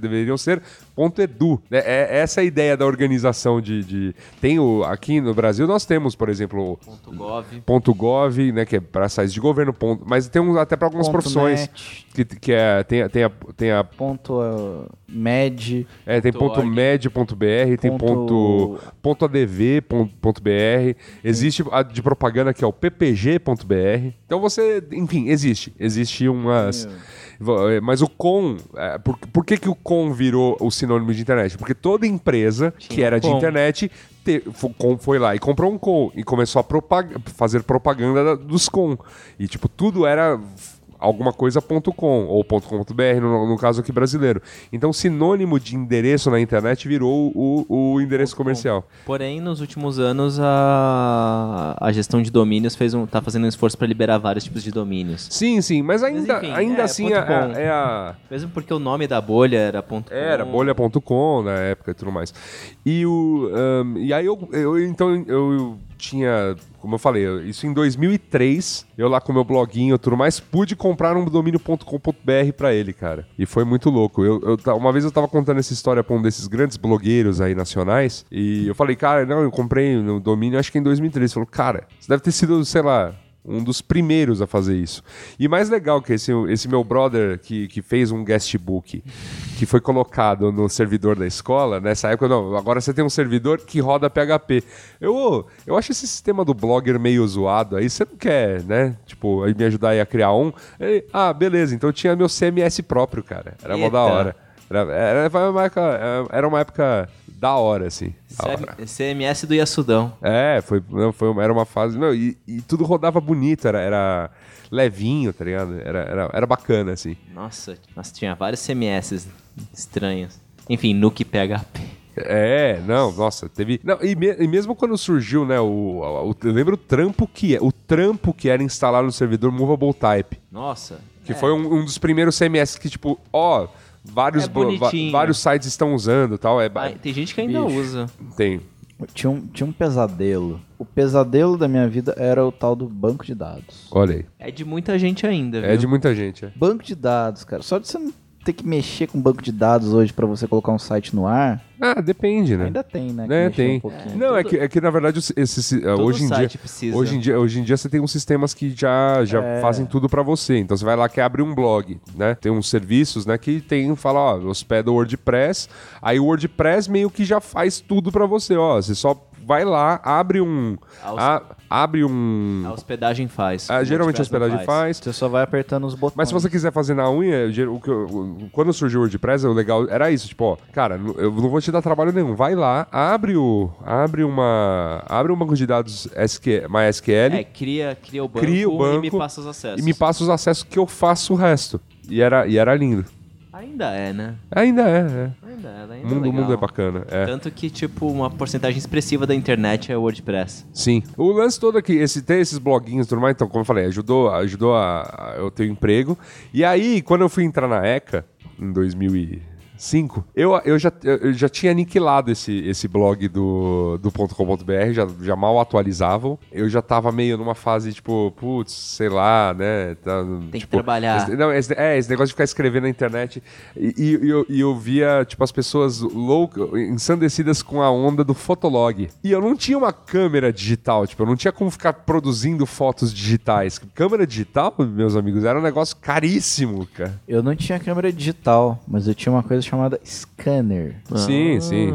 deveriam ser .edu. É, é- essa é a ideia da organização de... de- Tem o... Aqui no Brasil nós temos, por exemplo, Ponto .gov. ponto .gov, né, que é para sites de governo, ponto, mas tem um, até para algumas Ponto profissões net, que, que é, tem, tem, a, tem, a, ponto uh, med, é, tem Ponto ponto org. med, ponto .br, tem Ponto- ponto, ponto .adv, ponto, ponto .br, existe a de propaganda que é o ppg.br, então você, enfim, existe, existe umas... Va- Mas o com, é, por, por que, que o com virou o sinônimo de internet? Porque toda empresa que era de com. internet te- foi lá e comprou um com e começou a propag- fazer propaganda da- dos com. E tipo, tudo era alguma coisa ponto .com ou .com.br no, no caso aqui brasileiro. Então, sinônimo de endereço na internet virou o, o endereço comercial. Porém, nos últimos anos, a, a gestão de domínios fez um, tá fazendo um esforço para liberar vários tipos de domínios. Sim, sim, mas ainda, enfim, ainda é, assim é, com. é a Mesmo porque o nome da bolha era ponto .com. Era, bolha.com na época e tudo mais. E, o, ahn, e aí eu, eu então eu tinha, como eu falei, isso em 2003, eu lá com meu bloguinho e tudo mais, pude comprar um domínio.com.br pra ele, cara. E foi muito louco. Eu, eu uma vez eu tava contando essa história pra um desses grandes blogueiros aí nacionais, e eu falei, cara, não, eu comprei no domínio acho que em 2003. Ele falou, cara, você deve ter sido, sei lá, um dos primeiros a fazer isso. E mais legal que esse, esse meu brother que, que fez um guestbook que foi colocado no servidor da escola, nessa época, não, agora você tem um servidor que roda PHP. Eu, eu acho esse sistema do blogger meio zoado, aí você não quer, né? Tipo, aí me ajudar aí a criar um. Ele, ah, beleza, então eu tinha meu CMS próprio, cara. Era mó da hora. Era, era, uma época, era uma época da hora, assim. Da hora. CM CMS do Iasudão. É, foi, não, foi, uma- era uma fase. Não, e, e tudo rodava bonito, era, era levinho, tá ligado? Era, era, era bacana, assim. Nossa, nossa, tinha vários CMS estranhos. Enfim, Nuke PHP. É, não, nossa, teve. Não, e, me- e mesmo quando surgiu, né, o, o- eu lembro o trampo que é, o trampo que era instalar no servidor Movable Type, Nossa. que é. foi um, um dos primeiros CMS que tipo, ó, vários É vários sites estão usando, tal, é, Ah, tem gente que ainda Bicho. usa. tem. tinha um, tinha um pesadelo. O pesadelo da minha vida era o tal do banco de dados. Olha aí. É de muita gente ainda, viu? É de muita gente, é. Banco de dados, cara. Só de você não ter que mexer com banco de dados hoje pra você colocar um site no ar, Ah, depende, né? ainda tem, né? que É, tem. Um. Não, é Todo- que, é que na verdade esse, esse- Todo hoje em dia, precisa. hoje em dia, hoje em dia você tem uns sistemas que já, já É. fazem tudo pra você. Então você vai lá que abre um blog, né? Tem uns serviços, né, que tem fala, ó, hospeda o WordPress, aí o WordPress meio que já faz tudo pra você, ó, você só vai lá, abre um A abre um A hospedagem faz. ah, geralmente a hospedagem faz. Você só vai apertando os botões. Mas se você quiser fazer na unha, o que eu- quando surgiu o WordPress, o legal era isso, tipo, ó, cara, eu não vou te dar trabalho nenhum. Vai lá, abre o abre uma abre um banco de dados SQ, MySQL É, cria, cria o banco, Cria o banco e me passa os acessos. e me passa os acessos que eu faço o resto. E era e era lindo. Ainda é, né? Ainda é, é. Ainda é, ainda O mundo, o é legal. mundo é bacana, é. Tanto que, tipo, uma porcentagem expressiva da internet é o WordPress. Sim. O lance todo aqui, esse, ter esses bloguinhos e tudo mais, então, como eu falei, ajudou, ajudou a, a eu ter um emprego. E aí, quando eu fui entrar na ECA, em 2005, eu, eu, já, eu já tinha aniquilado esse, esse blog do, do .com.br, já, já mal atualizavam. Eu já tava meio numa fase, tipo, putz, sei lá, né? tá, Tem que tipo, trabalhar. esse- não, esse, é, esse negócio de ficar escrevendo na internet. E, e- e eu, e eu via, tipo, as pessoas loucas, ensandecidas com a onda do Fotolog. E eu não tinha uma câmera digital, tipo, eu não tinha como ficar produzindo fotos digitais. Câmera digital, meus amigos, era um negócio caríssimo, cara. Eu não tinha câmera digital, mas eu tinha uma coisa chamada scanner. Sim, sim.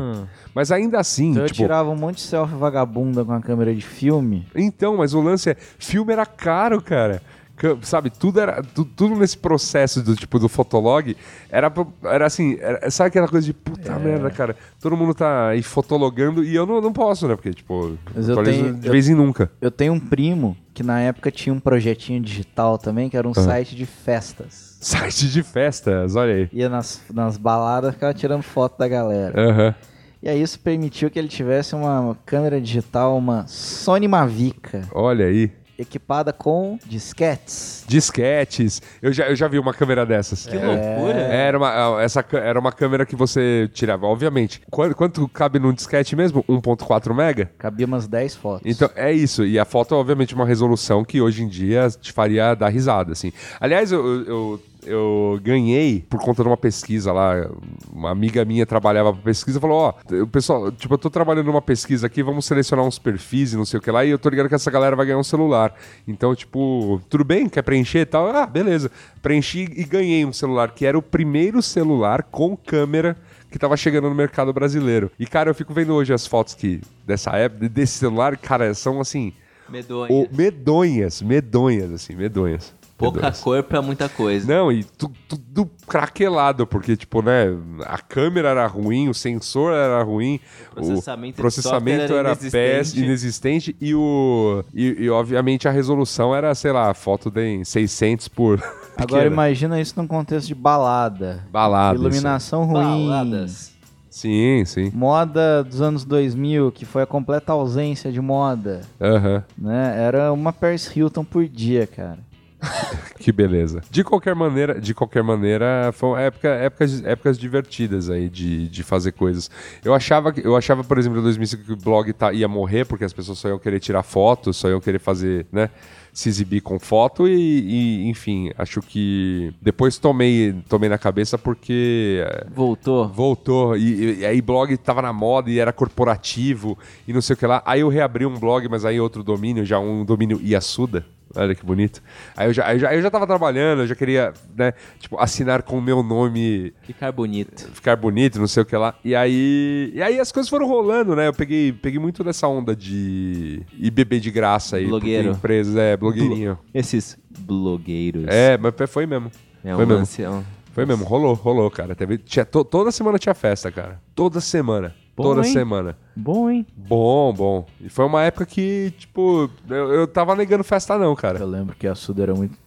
Mas ainda assim, Então eu tipo. tirava um monte de selfie vagabunda com a câmera de filme. Então, mas o lance é, filme era caro, cara. Ca- Sabe, tudo era tu- tudo nesse processo do tipo do fotolog era era assim, era- sabe aquela coisa de puta É. merda, cara. Todo mundo tá aí fotologando e eu não, não posso, né? Porque tipo, Mas eu tenho- de eu- vez em nunca. Eu tenho um primo que na época tinha um projetinho digital também, que era um site de festas. Site de festas, olha aí. Ia nas, nas baladas, ficava tirando foto da galera. Aham. E aí isso permitiu que ele tivesse uma câmera digital, uma Sony Mavica. Olha aí. Equipada com disquetes. Disquetes. Eu já, eu já vi uma câmera dessas. Que loucura. Era uma, essa, era uma câmera que você tirava, obviamente. Quanto, quanto cabe num disquete mesmo? 1.4 mega? Cabia umas 10 fotos. Então, é isso. E a foto, obviamente, uma resolução que hoje em dia te faria dar risada, assim. Aliás, eu, eu, eu, ganhei por conta de uma pesquisa lá. Uma amiga minha trabalhava pra pesquisa e falou: Ó, o pessoal, tipo, eu tô trabalhando numa pesquisa aqui, vamos selecionar uns perfis e não sei o que lá, e eu tô ligado que essa galera vai ganhar um celular. Então, tipo, tudo bem? Quer preencher e tal? Ah, beleza. Preenchi e ganhei um celular, que era o primeiro celular com câmera que tava chegando no mercado brasileiro. E, cara, eu fico vendo hoje as fotos que dessa época, desse celular, cara, são assim. Medonha. o- medonhas, medonhas, assim, medonhas. Pouca Medonhas. cor pra muita coisa. Não, e tu- tudo craquelado, porque, tipo, né, a câmera era ruim, o sensor era ruim, Processamento o processamento era era péssimo, inexistente, e o. E, e, obviamente a resolução era, sei lá, foto de 600 por. Agora imagina isso num contexto de balada. Balada, Iluminação ruim. Baladas. Sim, sim. Moda dos anos 2000, que foi a completa ausência de moda, Aham. né? Era uma Paris Hilton por dia, cara. Que beleza. De qualquer maneira, de qualquer maneira, foram época, épocas, épocas divertidas aí de, de fazer coisas. Eu achava, eu achava, por exemplo, em 2005 que o blog tá, ia morrer porque as pessoas só iam querer tirar fotos, só iam querer fazer, né? Se exibir com foto e, e, enfim, acho que depois tomei, tomei na cabeça porque é, Voltou. voltou e, e aí blog tava na moda e era corporativo e não sei o que lá. Aí eu reabri um blog, mas aí outro domínio, já um domínio Iassuda. Olha que bonito. Aí eu já, aí eu já, aí eu já tava trabalhando, eu já queria, né, tipo, assinar com o meu nome, Ficar bonito. ficar bonito, não sei o que lá. E aí, e aí as coisas foram rolando, né? Eu peguei, peguei muito dessa onda de ir beber de graça aí. Blogueiro. Empresas, é, blogueirinho. Esses blogueiros. É, mas foi mesmo. É foi um mesmo. lance. é Foi mesmo, rolou, rolou, cara. Teve, tinha, to- toda semana tinha festa, cara. Toda semana. Bom, toda hein? semana. Bom, hein? Bom, bom. E foi uma época que, tipo, eu, eu tava negando festa não, cara. Eu lembro que a Suda era muito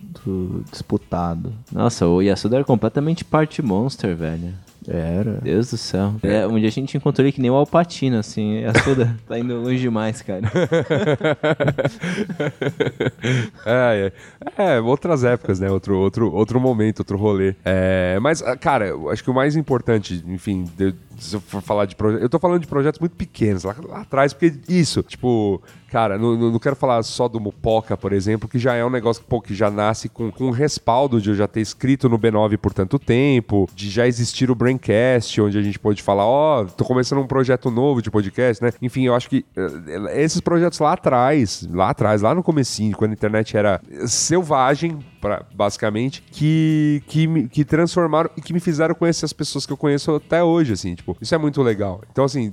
disputado. Nossa, o Yasuda era completamente party monster, velho. Era. Deus do céu. É, um dia a gente encontrou ele que nem o Alpatino, assim. Yasuda tá indo longe demais, cara. é, é, é, outras épocas, né? Outro, outro, outro momento, outro rolê. É, mas, ah, cara, eu acho que o mais importante, enfim, de- se eu for falar de projetos. Eu tô falando de projetos muito pequenos lá, lá atrás, porque isso, tipo, cara, não, não quero falar só do Mupoca, por exemplo, que já é um negócio pô, que já nasce com, com respaldo de eu já ter escrito no B9 por tanto tempo, de já existir o Braincast, onde a gente pode falar, ó, tô começando um projeto novo de podcast, né? Enfim, eu acho que eh, esses projetos lá atrás, lá atrás, lá no comecinho, quando a internet era selvagem, pra, basicamente, que, que, me- que transformaram e que me fizeram conhecer as pessoas que eu conheço até hoje, assim, tipo, isso é muito legal. Então, assim,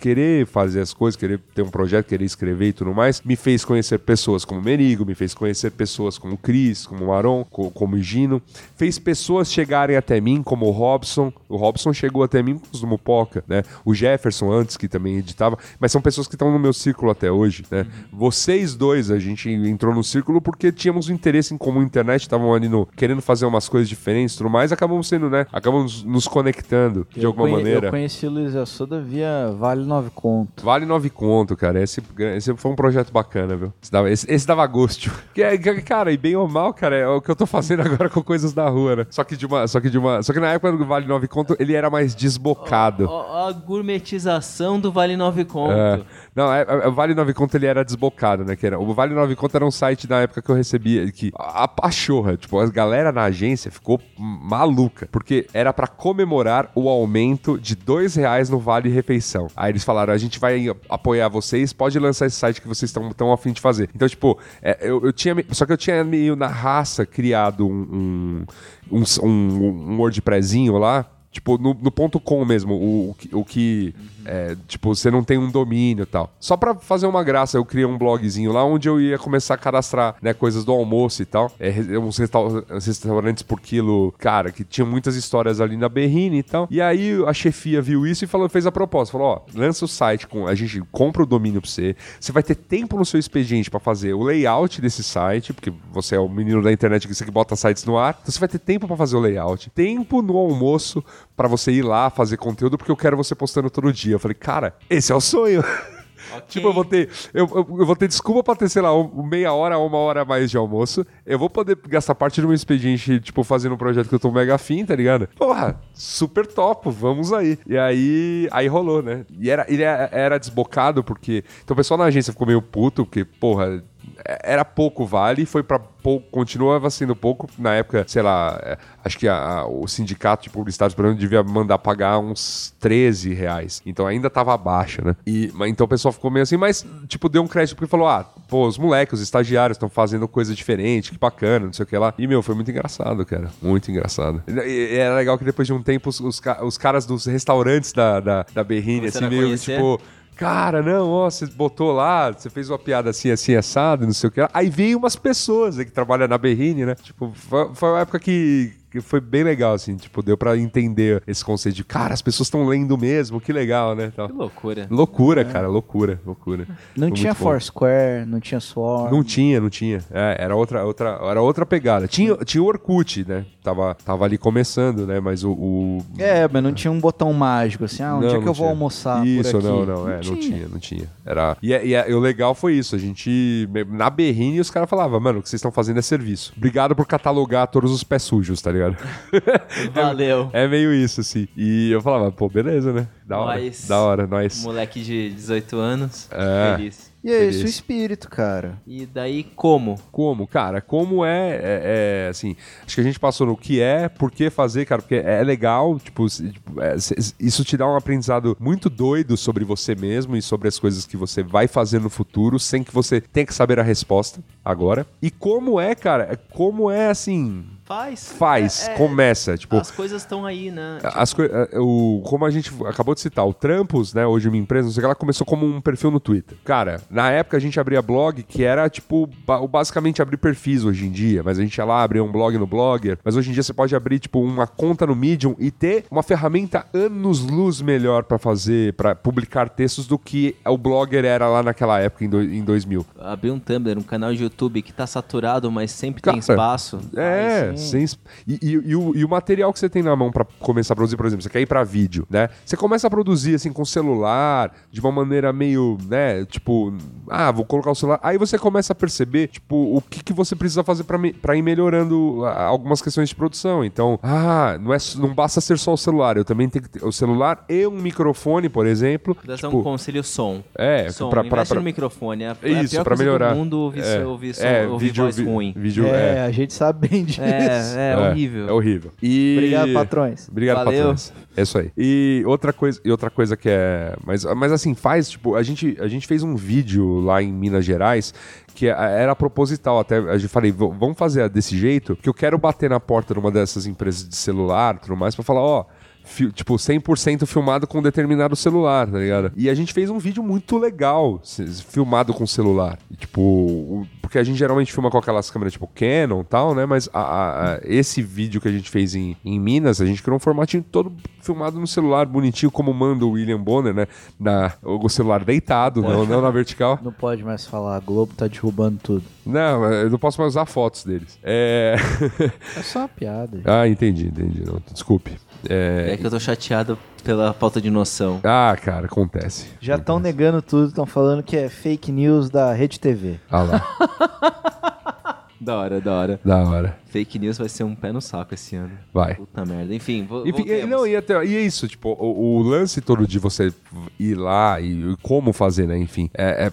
querer fazer as coisas, querer ter um projeto, querer escrever e tudo mais, me fez conhecer pessoas como o Merigo, me fez conhecer pessoas como o Cris, como co- como o Gino, fez pessoas chegarem até mim, como o Robson. O Robson chegou até mim com os do Mupoca, né? O Jefferson antes, que também editava, mas são pessoas que estão no meu círculo até hoje, né? Vocês dois, a gente entrou no círculo porque tínhamos um interesse em comum internet, estavam ali no, querendo fazer umas coisas diferentes e tudo mais, acabamos sendo, né? Acabamos nos conectando de Eu alguma conhe- maneira. Eu conheci o Luiz Assuda via Vale Nove Conto. Vale nove conto, cara. Esse, esse foi um projeto bacana, viu? Esse dava, esse, esse dava gosto. É- que- cara, e bem ou mal, cara, é o que eu tô fazendo agora com coisas da rua, né? Só que de uma. Só que de uma. Só que na época do Vale nove conto, ele era mais desbocado. Ó, ó a gourmetização do Vale Nove Conto. É. Não, é, é, o Vale 9 Conto ele era desbocado, né? Que era, o Vale 9 Conto era um site da época que eu recebia que a, a pachorra, tipo, a galera na agência ficou maluca, porque era pra comemorar o aumento de dois reais no Vale Refeição. Aí eles falaram, a gente vai apoiar vocês, pode lançar esse site que vocês estão tão afim de fazer. Então, tipo, é, eu, eu tinha, só que eu tinha meio na raça criado um, um, um, um, WordPressinho lá, Tipo, no, no ponto com mesmo, o, o o que. É, tipo, você não tem um domínio e tal. Só pra fazer uma graça, eu criei um blogzinho lá onde eu ia começar a cadastrar, né, coisas do almoço e tal. É, uns restau- uns restaurantes por quilo, cara, que tinha muitas histórias ali na Berrine e tal. E aí a chefia viu isso e falou, fez a proposta. Falou, ó, lança o site com. A gente compra o domínio pra você. Você vai ter tempo no seu expediente pra fazer o layout desse site, porque você é o menino da internet que você que bota sites no ar. Então você vai ter tempo pra fazer o layout. Tempo no almoço pra você ir lá fazer conteúdo, porque eu quero você postando todo dia. Eu falei, cara, esse é o sonho. Tipo, eu vou ter. Eu, eu, eu vou ter desculpa pra ter, sei lá, um- meia hora, uma hora a mais de almoço. Eu vou poder gastar parte do meu expediente, tipo, fazendo um projeto que eu tô mega afim, tá ligado? Porra, super topo, vamos aí. E aí, aí rolou, né? E era, ele era desbocado, porque. Então o pessoal na agência ficou meio puto, porque, porra. É- Era pouco vale, foi pra pouco, continuava sendo pouco. Na época, sei lá, é, acho que a- a- o sindicato de publicidade por exemplo, devia mandar pagar uns 13 reais. Então ainda tava abaixo, né? E, mas, então o pessoal ficou meio assim, mas, tipo, deu um crédito porque falou: ah, pô, os moleques, os estagiários estão fazendo coisa diferente, que bacana, não sei o que lá. E, meu, foi muito engraçado, cara. Muito engraçado. E, e era legal que depois de um tempo, os, os, os caras dos restaurantes da, da, da Berrine, assim, meio conhecer? tipo. Cara, não, ó, você botou lá, você fez uma piada assim, assim, assado, não sei o que lá. Aí veio umas pessoas né, que trabalham na Berrine, né? Tipo, foi, foi uma época que, que foi bem legal, assim, tipo, deu pra entender esse conceito de, cara, as pessoas estão lendo mesmo, que legal, né? Tal. Que loucura. Loucura, cara, loucura, loucura. Não Foi tinha. Foursquare, não tinha Swarm. Não tinha, não tinha. É, era outra, outra, era outra pegada. Tinha, tinha o Orkut, né? Tava, tava ali começando, né? Mas o. o- É, mas não tinha um botão mágico assim, ah, onde Não, é que não eu vou tinha. almoçar Isso, por aqui? não, não, é, não tinha, não tinha. Era... E, é- e é- e o legal foi isso, a gente, na Berrine, os caras falavam, mano, o que vocês estão fazendo é serviço. Obrigado por catalogar todos os pés sujos, tá ligado? Valeu. é meio isso, assim. E eu falava, pô, beleza, né? Da hora, Nós. da hora, nós. Moleque de 18 anos. É. Feliz. E é esse o espírito, cara. E daí como? Como, cara, como é, é, é, assim, acho que a gente passou no que é, por que fazer, cara, porque é legal, tipo, tipo, é, isso te dá um aprendizado muito doido sobre você mesmo e sobre as coisas que você vai fazer no futuro, sem que você tenha que saber a resposta agora. E como é, cara, é- como é, assim, Faz. faz, É, é, começa, tipo... As coisas estão aí, né? As coi- eh, o, como a gente acabou de citar, o Trampos, né, hoje uma empresa, não sei o que, ela começou como um perfil no Twitter. Cara, na época a gente abria blog, que era tipo, basicamente abrir perfis hoje em dia, mas a gente ia lá, abria um blog no Blogger, mas hoje em dia você pode abrir, tipo, uma conta no Medium e ter uma ferramenta anos-luz melhor pra fazer, pra publicar textos do que o Blogger era lá naquela época, em, do- em 2000. Abrir um Tumblr, um canal de YouTube que tá saturado, mas sempre Cara, tem espaço. É, sem e, e- e o, e o material que você tem na mão pra começar a produzir, por exemplo, você quer ir pra vídeo, né? Você começa a produzir assim com celular, de uma maneira meio, né? Tipo, ah, vou colocar o celular. Aí você começa a perceber, tipo, o que, que você precisa fazer pra, me- pra ir melhorando ah, algumas questões de produção. Então, ah, não, é, não basta ser só o celular, eu também tenho que ter o celular e um microfone, por exemplo. Dá Tipo, um conselho som. é, som. pra- pra- pra- no microfone. É é a isso, pior pra coisa melhorar. do mundo ouvir, é, ouvir, som, é, ouvir vídeo, voz vi- ruim. Vídeo, é, é, a gente sabe bem disso. É, é, horrível. É horrível. E... Obrigado, patrões. Obrigado, Valeu. patrões. É isso aí. E outra coisa, e outra coisa que é. Mas, mas assim, faz, tipo, a gente, a gente fez um vídeo lá em Minas Gerais que é- era proposital. Até a gente falei, "V- vamos fazer desse jeito, que eu quero bater na porta de uma dessas empresas de celular e tudo mais pra falar, ó. fi- Tipo, 100% filmado com determinado celular, tá ligado? E a gente fez um vídeo muito legal, filmado com celular. E, tipo, porque a gente geralmente filma com aquelas câmeras tipo Canon e tal, né? Mas a- a- a- esse vídeo que a gente fez em, em Minas, a gente criou um formatinho todo filmado no celular, bonitinho, como manda o William Bonner, né? Na, o celular deitado, não, não na vertical. Não pode mais falar, a Globo tá derrubando tudo. Não, eu não posso mais usar fotos deles. É. É só uma piada. ah, entendi, entendi. Não, desculpe. É... É que eu tô chateado pela falta de noção. Ah, cara, acontece. Já estão negando tudo, estão falando que é fake news da Rede TV. Ah lá, Da hora, da hora. da hora. Fake news vai ser um pé no saco esse ano. Vai. Puta merda. Enfim, vo Enfim, voltemos. não, e, até, e é isso, tipo, o, o lance todo de você ir lá e, e como fazer, né? Enfim, é, é-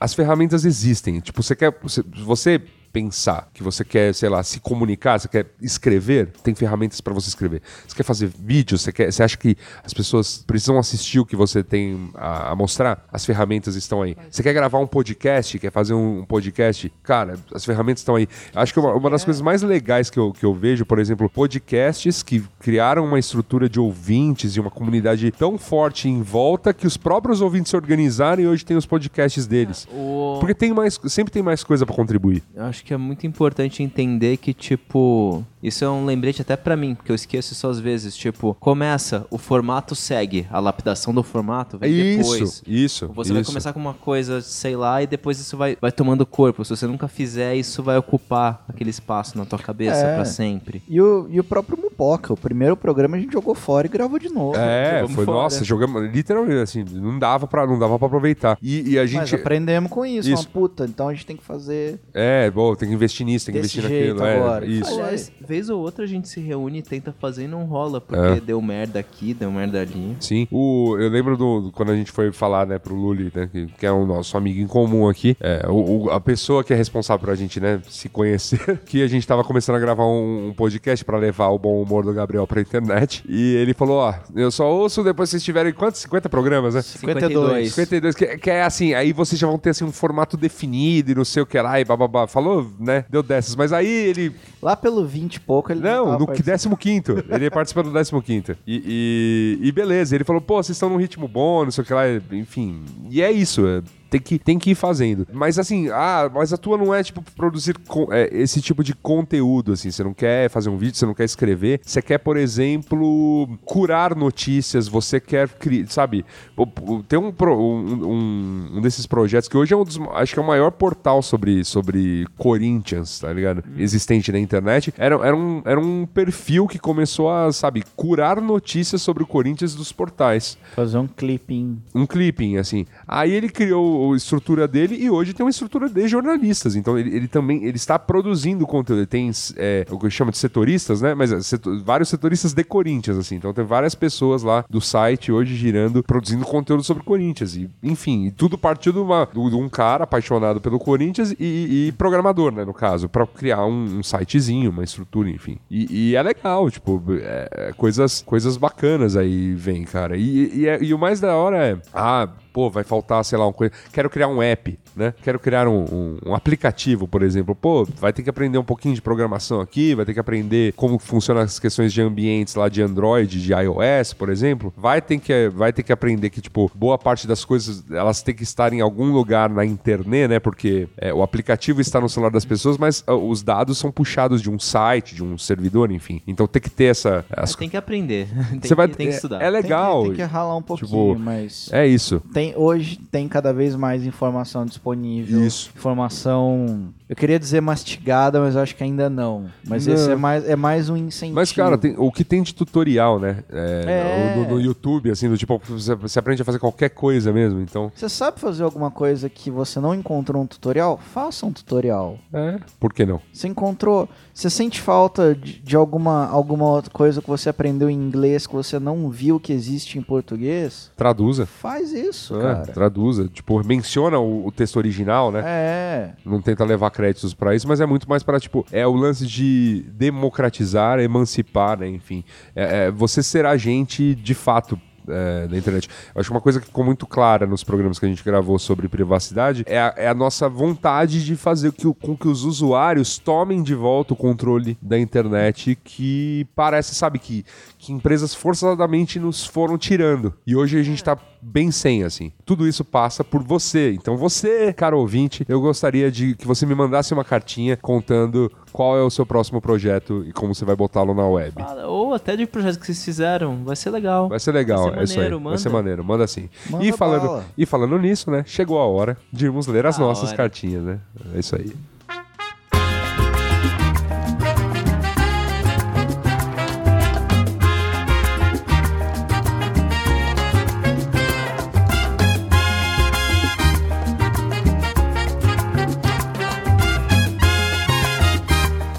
as ferramentas existem. Tipo, você quer. Você, você pensar que você quer, sei lá, se comunicar, você quer escrever, tem ferramentas para você escrever. Você quer fazer vídeo, você, quer, você acha que as pessoas precisam assistir o que você tem a, a mostrar? As ferramentas estão aí. Você quer gravar um podcast, quer fazer um, um podcast? Cara, as ferramentas estão aí. Acho que uma, uma das coisas mais legais que eu, que eu vejo, por exemplo, podcasts que criaram uma estrutura de ouvintes e uma comunidade tão forte em volta que os próprios ouvintes se organizaram e hoje tem os podcasts deles. O- Porque tem mais, sempre tem mais coisa para contribuir. Eu acho que é muito importante entender que, tipo, Isso é um lembrete até pra mim, porque eu esqueço isso às vezes. Tipo, começa, o formato segue, a lapidação do formato vem depois. Isso, isso. Você vai isso. começar com uma coisa, sei lá, e depois isso vai, vai tomando corpo. Se você nunca fizer, isso vai ocupar aquele espaço na tua cabeça É. pra sempre. E o, e o próprio Mupoca, o primeiro programa a gente jogou fora e gravou de novo. É, foi, fora. nossa, jogamos, literalmente, assim, não dava pra, não dava pra aproveitar. E, e a Mas gente, aprendemos com isso, Isso. uma puta, então a gente tem que fazer é, bom, tem que investir nisso, tem que Desse investir jeito naquilo, é, agora. isso. Aliás, vez ou outra a gente se reúne e tenta fazer e não rola, porque É. deu merda aqui, deu merda ali. Sim. O, eu lembro do, do- quando a gente foi falar, né, pro Luli, né, que, que é o nosso amigo em comum aqui, é, o, o- a pessoa que é responsável pra gente, né, se conhecer, que a gente tava começando a gravar um, um podcast pra levar o bom humor do Gabriel pra internet, e ele falou, ó, eu só ouço depois vocês tiverem, quantos? 50 programas, né? 52. 52, que, que é assim, aí vocês já vão ter assim um formato definido e não sei o que lá, e bababá. Falou, né? Deu dessas. Mas aí ele. Lá pelo 20 e pouco ele Não, tava no participando. 15. Ele participa do 15. E, e, e beleza, ele falou, pô, vocês estão num ritmo bom, não sei o que lá, enfim. E é isso, é, tem que, tem que ir fazendo. Mas assim, ah, mas a tua não é tipo produzir co- é, esse tipo de conteúdo, assim. Você não quer fazer um vídeo, você não quer escrever. Você quer, por exemplo, curar notícias, você quer, cri- sabe? Tem um, um, um- um desses projetos que hoje é um dos. Acho que é o maior portal sobre, sobre Corinthians, tá ligado? Existente na internet. Era, era, um, era um perfil que começou a, sabe, curar notícias sobre o Corinthians dos portais Fazer um clipping. um clipping, assim. Aí ele criou estrutura dele e hoje tem uma estrutura de jornalistas. Então ele, ele também ele está produzindo conteúdo. Ele tem é, o que chama de setoristas, né? Mas é, setor- vários setoristas de Corinthians, assim. Então tem várias pessoas lá do site hoje girando, produzindo conteúdo sobre Corinthians. E, enfim, tudo partiu de, uma, de um cara apaixonado pelo Corinthians e, e programador, né? No caso, para criar um, um sitezinho, uma estrutura, enfim. E, e é legal, tipo, é, coisas, coisas bacanas aí vem, cara. E, e, é- e o mais da hora é, ah, pô, vai faltar, sei lá, uma coisa. Quero criar um app, né? Quero criar um, um- um aplicativo, por exemplo. Pô, vai ter que aprender um pouquinho de programação aqui, vai ter que aprender como funcionam as questões de ambientes lá de Android, de iOS, por exemplo. Vai ter que, vai ter que aprender que, tipo, boa parte das coisas elas têm que estar em algum lugar na internet, né? Porque é, o aplicativo está no celular das pessoas, mas ah, os dados são puxados de um site, de um servidor, enfim. Então tem que ter essa. Mas as- tem que aprender. tem, Você vai, tem que é- estudar. É legal. Tem que, tem que ralar um pouquinho, Tipo, mas. É isso. Tem, hoje tem cada vez mais informação disponível. Isso. Informação. Eu queria dizer mastigada, mas acho que ainda não. Mas esse Não. é mais, é mais um incentivo. Mas, cara, tem- o que tem de tutorial, né? É, É. No, no YouTube, assim, do tipo, você, você aprende a fazer qualquer coisa mesmo, então. Você sabe fazer alguma coisa que você não encontrou um tutorial? Faça um tutorial. É. Por que não? Você encontrou. Você sente falta de, de alguma, alguma outra coisa que você aprendeu em inglês que você não viu que existe em português? Traduza. Faz isso, É, cara. traduza. Tipo, menciona o, o texto original, né? É. Não tenta levar créditos pra isso, mas é muito mais para tipo, é o lance de democratizar, emancipar, né? Enfim, é, é você ser agente de fato. é, da internet. Eu acho que uma coisa que ficou muito clara nos programas que a gente gravou sobre privacidade é a, é a nossa vontade de fazer que, com que os usuários tomem de volta o controle da internet que parece, sabe, que, que empresas forçadamente nos foram tirando. E hoje a gente tá bem sem, assim. Tudo isso passa por você. Então você, cara ouvinte, eu gostaria de que você me mandasse uma cartinha contando qual é o seu próximo projeto e como você vai botá-lo na web. Fala, Ou até de projetos que vocês fizeram. Vai ser legal. Vai ser legal, Vai ser é isso aí. maneiro, Vai ser manda. maneiro, manda sim. Manda E falando, bala. e falando nisso, né? Chegou a hora de irmos ler as A nossas hora. cartinhas, né? É isso aí.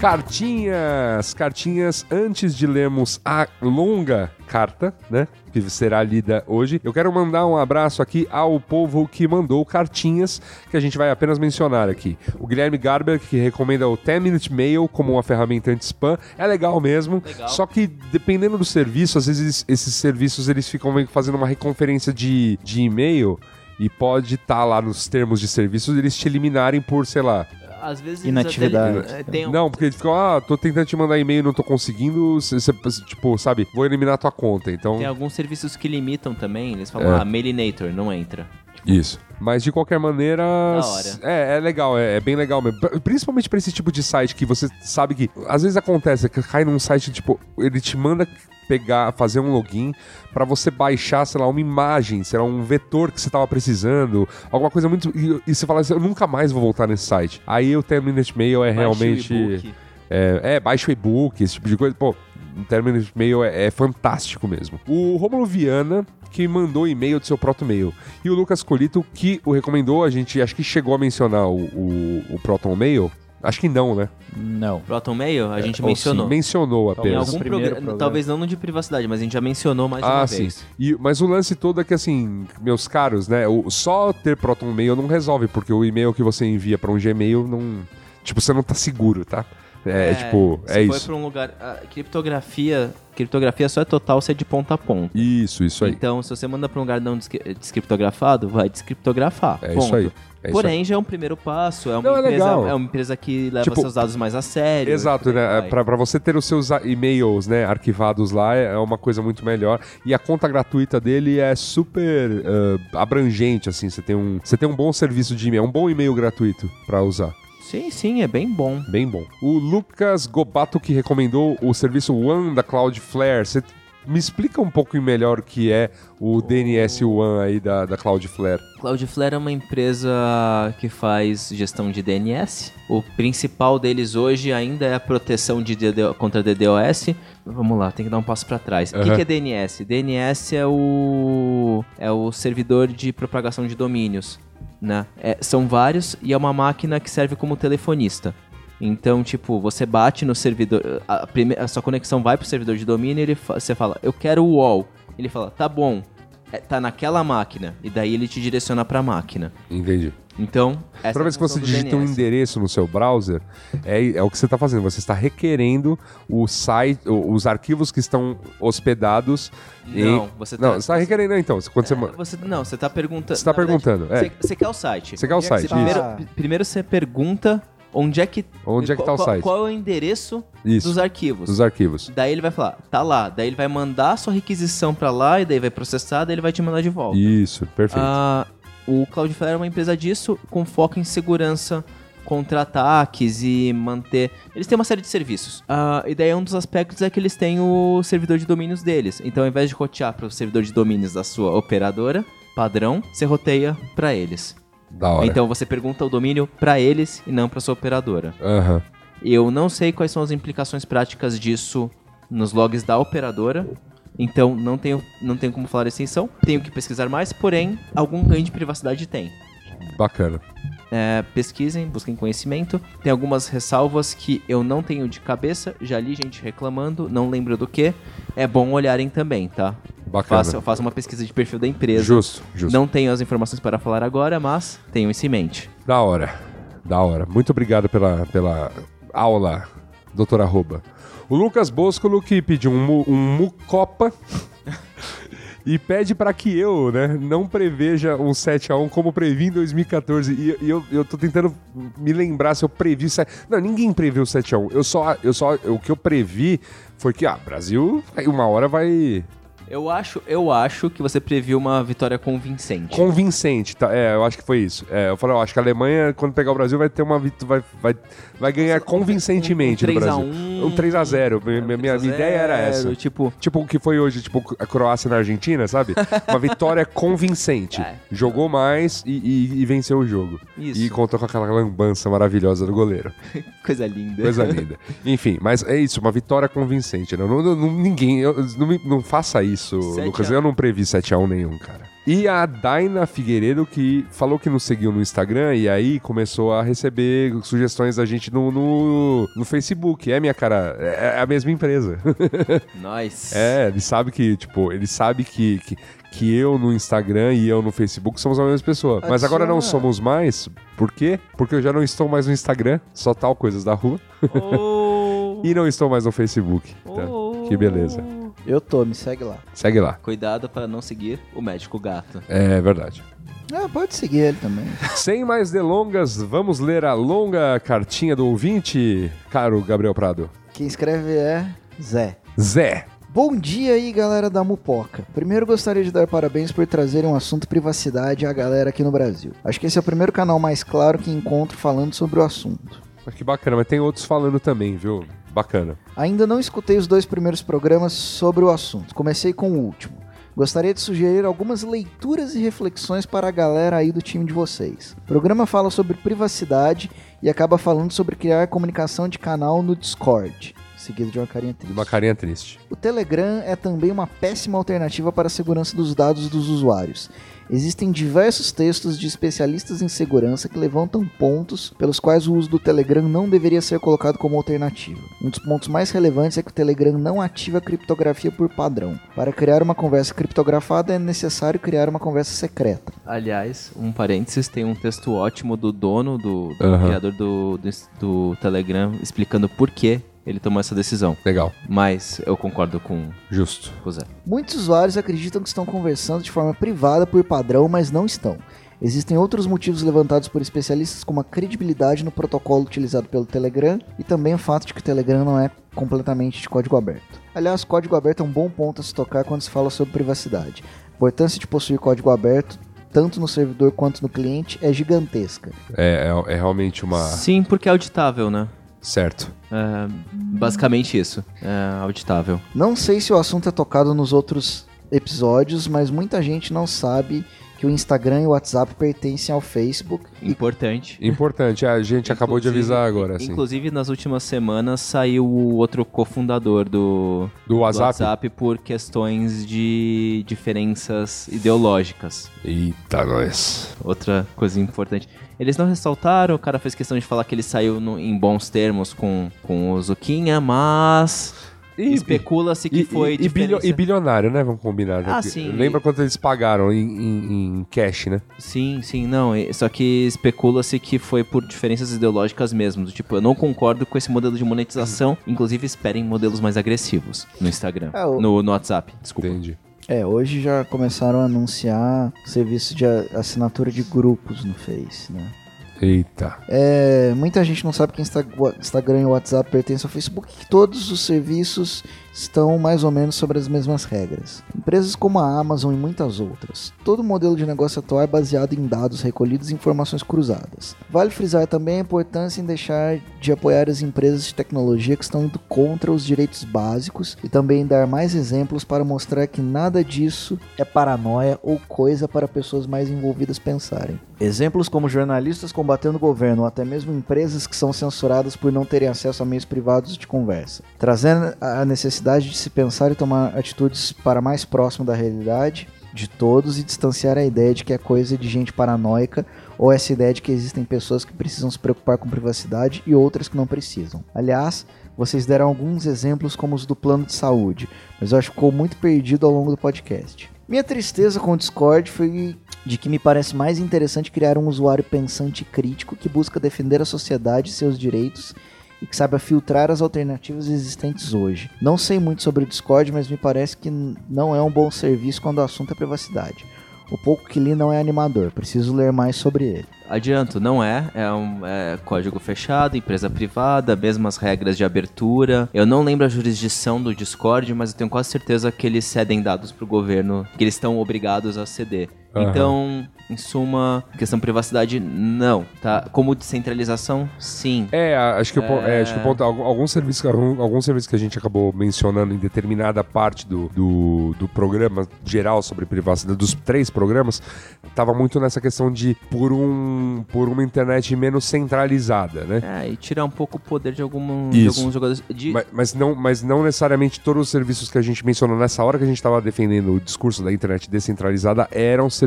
Cartinhas, cartinhas antes de lermos a longa carta, né? Que será lida hoje. Eu quero mandar um abraço aqui ao povo que mandou cartinhas que a gente vai apenas mencionar aqui. O Guilherme Garber, que recomenda o 10 Minute Mail como uma ferramenta anti-spam. É legal mesmo. Legal. Só que dependendo do serviço, às vezes esses serviços eles ficam fazendo uma reconferência de, de e-mail e pode estar lá nos termos de serviços eles te eliminarem por, sei lá, Às vezes eles Inatividade. até- tem um- não, porque eles ficam, ah, tô tentando te mandar e-mail e não tô conseguindo. Cê, cê- tipo, sabe, vou eliminar tua conta. Então. Tem alguns serviços que limitam também. Eles falam, É. ah, Mailinator, não entra. Isso. Mas de qualquer maneira. hora. É, é legal, é, é bem legal mesmo. Pr- Principalmente pra esse tipo de site que você sabe que. Às vezes acontece, que cai num site, tipo, ele te manda pegar, fazer um login pra você baixar, sei lá, uma imagem, sei lá, um vetor que você tava precisando, alguma coisa muito. E, e você fala assim, eu nunca mais vou voltar nesse site. Aí o 10 Minute Mail é Baixe o realmente. É, é, baixa o e-book, esse tipo de coisa. Pô, um término de e-mail é, é fantástico mesmo. O Romulo Viana, que mandou e-mail do seu Proto Mail. E o Lucas Colito, que o recomendou, a gente acho que chegou a mencionar o, o, o Proton Mail. Acho que não, né? Não. Proton Mail, a gente Ou mencionou. sim, mencionou Em apenas. algum primeiro programa, programa. talvez não no de privacidade, mas a gente já mencionou mais Ah, uma sim. vez. E, mas o lance todo é que, assim, meus caros, né? O, só ter Proton Mail não resolve, porque o e-mail que você envia pra um Gmail não. Tipo, você não tá seguro, tá? É, tipo, se é for isso. pra um lugar. A criptografia. Criptografia só é total se é de ponta a ponta. Isso, isso aí. Então, se você manda pra um lugar não descri- descriptografado, vai descriptografar. É ponto. isso aí. É Porém, já é um primeiro passo. É uma, Não, é empresa, legal. é uma empresa que leva Tipo, seus dados mais a sério. Exato, né? Pra, pra você ter os seus e-mails, né, arquivados lá é é uma coisa muito melhor. E a conta gratuita dele é super ah, abrangente, assim. Você tem, um, você tem um bom serviço de e-mail, um bom e-mail gratuito pra usar. Sim, sim, é bem bom. Bem bom. O Lucas Gobato que recomendou o serviço One da Cloudflare. Você me explica um pouco melhor o que é o DNS One aí da, da Cloudflare. Cloudflare é uma empresa que faz gestão de DNS. O principal deles hoje ainda é a proteção de DDo contra DDoS. Vamos lá, tem que dar um passo para trás. O que, que é DNS? DNS é o é o servidor de propagação de domínios, né? É, são vários e é uma máquina que serve como telefonista. Então, tipo, você bate no servidor, a, prime- a sua conexão vai pro servidor de domínio e ele fa- você fala, eu quero o UOL. Ele fala, tá bom, é, tá naquela máquina. E daí ele te direciona pra máquina. Entendi. Então, essa Toda é a vez que você digita um DNS. endereço no seu browser, é, é o que você está fazendo. Você está requerendo o site, os arquivos que estão hospedados em. Não, você tá- Não, você está requerendo, não, então. Quando você, É, ma- você, não, você tá perguntando. Você tá na verdade, perguntando, é. Você, você quer o site. Você quer o é site, você- primeiro, primeiro você pergunta onde é que. Onde é que tá o qual- site? Qual é o endereço Isso. dos arquivos. dos arquivos. Daí ele vai falar, tá lá. Daí ele vai mandar a sua requisição pra lá e daí vai processar, daí ele vai te mandar de volta. Isso, perfeito. Ah, o Cloudflare é uma empresa disso com foco em segurança contra ataques e manter. Eles têm uma série de serviços. Ah, e daí um dos aspectos é que eles têm o servidor de domínios deles. Então, ao invés de rotear para o servidor de domínios da sua operadora padrão, você roteia para eles. Da hora. Então você pergunta o domínio para eles e não para sua operadora. Aham. Eu não sei quais são as implicações práticas disso nos logs da operadora. Então não tenho, não tenho como falar extensão. Tenho que pesquisar mais, porém, algum ganho de privacidade tem. Bacana. É, pesquisem, busquem conhecimento. Tem algumas ressalvas que eu não tenho de cabeça. Já li gente reclamando, não lembro do que. É bom olharem também, tá? Bacana. Faça, faça uma pesquisa de perfil da empresa. Justo, justo. Não tenho as informações para falar agora, mas tenham isso em mente. Da hora. Da hora. Muito obrigado pela, pela aula, doutor Arroba. O Lucas Boscolo que pediu um, um Mucopa e pede para que eu, né, não preveja um 7x1 como previ em 2014. E, e eu, eu tô tentando me lembrar se eu previ... se- Não, ninguém previu 7x1. Eu só, eu só... O que eu previ foi que, ah, Brasil, uma hora vai... Eu acho, eu acho que você previu uma vitória convincente. Convincente, tá? É, eu acho que foi isso. É, eu falei, eu acho que a Alemanha, quando pegar o Brasil, vai ter uma vai, vai, vai ganhar convincentemente um do 3 a Brasil. 1, Um 3x0. Minha, minha, minha 3 a ideia era 0, essa. Tipo, Tipo o que foi hoje, tipo a Croácia na Argentina, sabe? Uma vitória convincente. É. Jogou mais e, e- e venceu o jogo. Isso. E contou com aquela lambança maravilhosa do goleiro. coisa linda. Coisa linda. Enfim, mas é isso, uma vitória convincente. Não, não- não- ninguém, eu- não, não faça isso, 7 a Lucas. 1. Eu não previ 7x1 nenhum, cara. E a Daina Figueiredo, que falou que nos seguiu no Instagram e aí começou a receber sugestões da gente no, no, no Facebook. É, minha cara, é é a mesma empresa. Nós. é, ele sabe que, tipo, ele sabe que, que, que eu no Instagram e eu no Facebook somos a mesma pessoa. Mas agora não somos mais. Por quê? Porque eu já não estou mais no Instagram, só tal coisas da rua. Oh. E não estou mais no Facebook. Tá? Que beleza. Eu tô, me segue lá. Segue lá. Cuidado para não seguir o médico gato. É verdade. Ah, pode seguir ele também. Sem mais delongas, vamos ler a longa cartinha do ouvinte, caro Gabriel Prado. Quem escreve é Zé. Zé. Bom dia aí, galera da Mupoca. Primeiro gostaria de dar parabéns por trazerem um assunto privacidade à galera aqui no Brasil. Acho que esse é o primeiro canal mais claro que encontro falando sobre o assunto. Que bacana, mas tem outros falando também, viu? Bacana. Ainda não escutei os dois primeiros programas sobre o assunto. Comecei com o último. Gostaria de sugerir algumas leituras e reflexões para a galera aí do time de vocês. O programa fala sobre privacidade e acaba falando sobre criar comunicação de canal no Discord, seguido de uma carinha triste. Uma carinha triste. O Telegram é também uma péssima alternativa para a segurança dos dados dos usuários. Existem diversos textos de especialistas em segurança que levantam pontos pelos quais o uso do Telegram não deveria ser colocado como alternativa. Um dos pontos mais relevantes é que o Telegram não ativa a criptografia por padrão. Para criar uma conversa criptografada é necessário criar uma conversa secreta. Aliás, um parênteses, tem um texto ótimo do dono, do, do Aham. criador do, do, do Telegram, explicando por que ele tomou essa decisão. Legal. Mas eu concordo com Justo. o Zé. Muitos usuários acreditam que estão conversando de forma privada por padrão, mas não estão. Existem outros motivos levantados por especialistas, como a credibilidade no protocolo utilizado pelo Telegram e também o fato de que o Telegram não é completamente de código aberto. Aliás, código aberto é um bom ponto a se tocar quando se fala sobre privacidade. A importância de possuir código aberto, tanto no servidor quanto no cliente, é gigantesca. É, é, é realmente uma. Sim, porque é auditável, né? Certo. É, basicamente isso. É auditável. Não sei se o assunto é tocado nos outros episódios, mas muita gente não sabe que o Instagram e o WhatsApp pertencem ao Facebook. Importante. Importante, a gente acabou de avisar agora, assim. Inclusive, nas últimas semanas saiu o outro cofundador do, Do do WhatsApp? WhatsApp por questões de diferenças ideológicas. Eita, nós. Outra coisa importante. Eles não ressaltaram, o cara fez questão de falar que ele saiu no- em bons termos com, com o Zuquinha, mas especula-se que E, foi e, e, e bilionário, né? Vamos combinar. né? Ah, sim. Lembra quanto eles pagaram em, em- em cash, né? Sim, sim, não. Só que especula-se que foi por diferenças ideológicas mesmo. do Tipo, eu não concordo com esse modelo de monetização. Inclusive, esperem modelos mais agressivos no Instagram. É, o- no, no WhatsApp, desculpa. Entendi. É, hoje já começaram a anunciar serviço de assinatura de grupos no Face, né? Eita. É, muita gente não sabe que Insta- o Instagram e o WhatsApp pertencem ao Facebook, que todos os serviços estão mais ou menos sobre as mesmas regras. Empresas como a Amazon e muitas outras. Todo o modelo de negócio atual é baseado em dados recolhidos e informações cruzadas. Vale frisar também a importância em deixar de apoiar as empresas de tecnologia que estão indo contra os direitos básicos e também dar mais exemplos para mostrar que nada disso é paranoia ou coisa para pessoas mais envolvidas pensarem. Exemplos como jornalistas combatendo o governo ou até mesmo empresas que são censuradas por não terem acesso a meios privados de conversa, trazendo a necessidade de se pensar e tomar atitudes para mais próximo da realidade de todos e distanciar a ideia de que é coisa de gente paranoica ou essa ideia de que existem pessoas que precisam se preocupar com privacidade e outras que não precisam. Aliás, vocês deram alguns exemplos como os do plano de saúde, mas eu acho que ficou muito perdido ao longo do podcast. Minha tristeza com o Discord foi de que me parece mais interessante criar um usuário pensante e crítico que busca defender a sociedade e seus direitos e que saiba filtrar as alternativas existentes hoje. Não sei muito sobre o Discord, mas me parece que não é um bom serviço quando o assunto é privacidade. O pouco que li não é animador, preciso ler mais sobre ele. Adianto, não é. É um é código fechado, empresa privada, mesmas regras de abertura. Eu não lembro a jurisdição do Discord, mas eu tenho quase certeza que eles cedem dados pro governo, que eles estão obrigados a ceder. Aham. Então, em suma, questão de privacidade, não. Tá? Como descentralização, sim. É, acho que, o po- é, acho que o ponto, algum- alguns serviços, alguns serviços que a gente acabou mencionando em determinada parte do, do, do programa geral sobre privacidade, dos três programas, tava muito nessa questão de por um por uma internet menos centralizada, né? É, e tirar um pouco o poder de, algum, de alguns jogadores. De, Mas, mas não, mas não necessariamente todos os serviços que a gente mencionou nessa hora que a gente estava defendendo o discurso da internet descentralizada eram serviços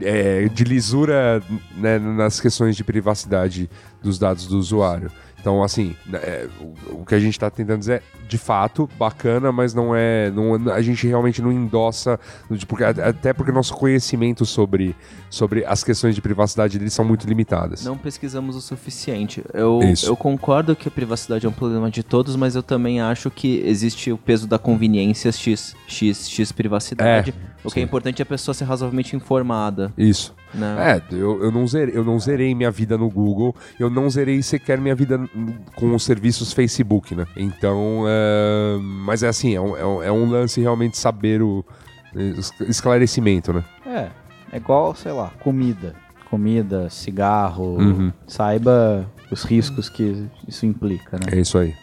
é, de lisura né, nas questões de privacidade dos dados do usuário. Então, assim, é, o, o que a gente está tentando dizer é, de fato, bacana, mas não é. Não, a gente realmente não endossa. Porque, até porque nosso conhecimento sobre, sobre as questões de privacidade deles são muito limitadas. Não pesquisamos o suficiente. Eu, Isso. eu concordo que a privacidade é um problema de todos, mas eu também acho que existe o peso da conveniência X, X, X privacidade. É, o que é importante é a pessoa ser razoavelmente informada. Isso. Não. É, eu, eu, não zerei, eu não zerei minha vida no Google, eu não zerei sequer minha vida com os serviços Facebook, né? Então, é, mas é assim, é um, é um- é lance realmente saber o es- esclarecimento, né? É, é igual, sei lá, comida. Comida, cigarro, Uhum. saiba os riscos que isso implica, né? É isso aí.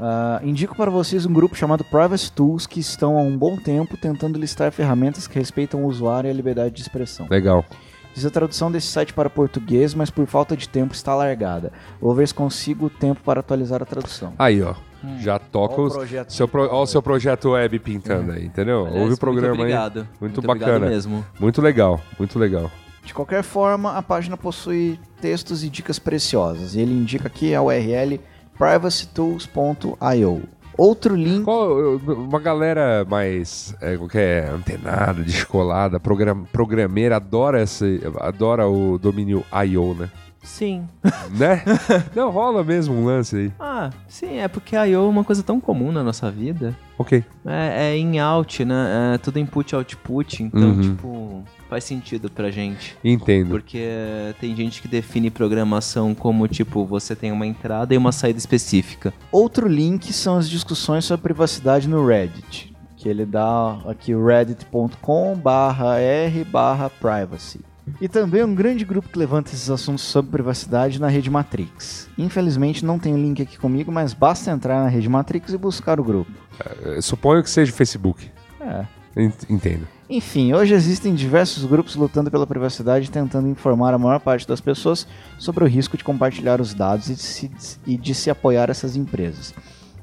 Ah, indico para vocês um grupo chamado Privacy Tools que estão há um bom tempo tentando listar ferramentas que respeitam o usuário e a liberdade de expressão. Legal. Fiz a tradução desse site para português, mas por falta de tempo está largada. Vou ver se consigo tempo para atualizar a tradução. Aí, ó. Já toca o projeto Seu pro, ó o seu projeto web pintando aí, entendeu? Aliás, Ouve o programa muito obrigado. aí. Muito, Muito obrigado bacana. mesmo. Muito legal, muito legal. De qualquer forma, a página possui textos e dicas preciosas. E ele indica aqui a URL privacytools.io. Outro link. Qual, uma galera mais é, qualquer antenada, descolada, program, programeira adora esse, adora o domínio IO, né? Sim. né? Não rola mesmo um lance aí. Ah, sim, é porque a I.O. é uma coisa tão comum na nossa vida. Ok. É, é in-out, né? É tudo input-output. Então, Uhum. tipo, faz sentido pra gente. Entendo. Porque tem gente que define programação como, tipo, você tem uma entrada e uma saída específica. Outro link são as discussões sobre privacidade no Reddit. Que ele dá aqui o reddit.com barra r barra privacy. E também um grande grupo que levanta esses assuntos sobre privacidade na rede Matrix. Infelizmente não tem o link aqui comigo, mas basta entrar na rede Matrix e buscar o grupo. É, Suponho que seja Facebook. É. Ent- Entendo. Enfim, hoje existem diversos grupos lutando pela privacidade, tentando informar a maior parte das pessoas sobre o risco de compartilhar os dados e de se, e de se apoiar essas empresas.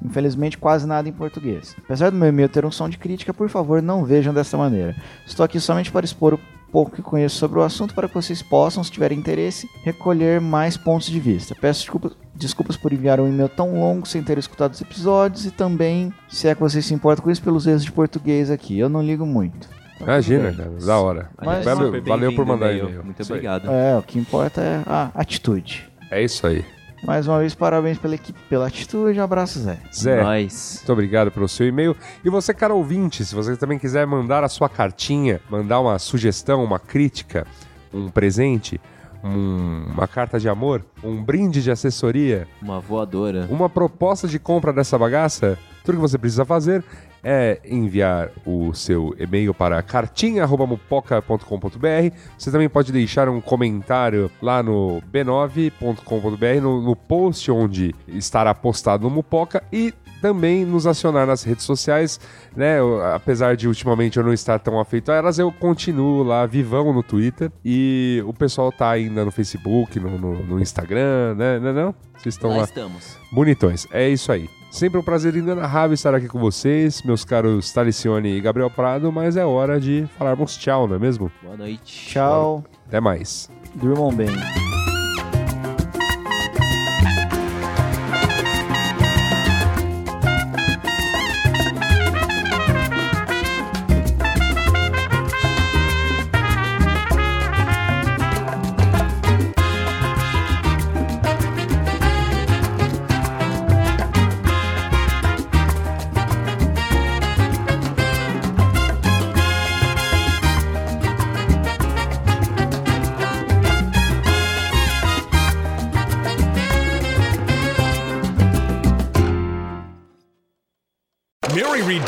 Infelizmente, quase nada em português. Apesar do meu e-mail ter um som de crítica, por favor, não vejam dessa maneira. Estou aqui somente para expor o pouco que conheço sobre o assunto para que vocês possam, se tiverem interesse, recolher mais pontos de vista. Peço desculpas, desculpas por enviar um e-mail tão longo sem ter escutado os episódios e também, se é que vocês se importam com isso, pelos erros de português aqui. Eu não ligo muito. Imagina, cara. Da hora. Mas- valeu, super valeu por mandar e-mail. Muito Isso aí. obrigado. É, o que importa é a atitude. É isso aí. Mais uma vez, parabéns pela equipe, pela atitude. Abraço, Zé. Zé. Nós. Muito obrigado pelo seu e-mail. E você, cara ouvinte, se você também quiser mandar a sua cartinha, mandar uma sugestão, uma crítica, um presente, um- uma carta de amor, um brinde de assessoria, Uma voadora. uma proposta de compra dessa bagaça, tudo que você precisa fazer é enviar o seu e-mail para cartinha.mupoca.com.br. Você também pode deixar um comentário lá no b9.com.br, no, no post onde estará postado no Mupoca e também nos acionar nas redes sociais, né? Apesar de ultimamente eu não estar tão afeito a elas, eu continuo lá vivão no Twitter e o pessoal tá ainda no Facebook, no, no- no Instagram, né? Não, é não? Vocês estão Lá lá. estamos. Bonitões, é isso aí. Sempre um prazer inenarrável estar aqui com vocês, meus caros Talicione e Gabriel Prado, mas é hora de falarmos tchau, não é mesmo? Boa noite. Tchau. Até mais. Durmam bem.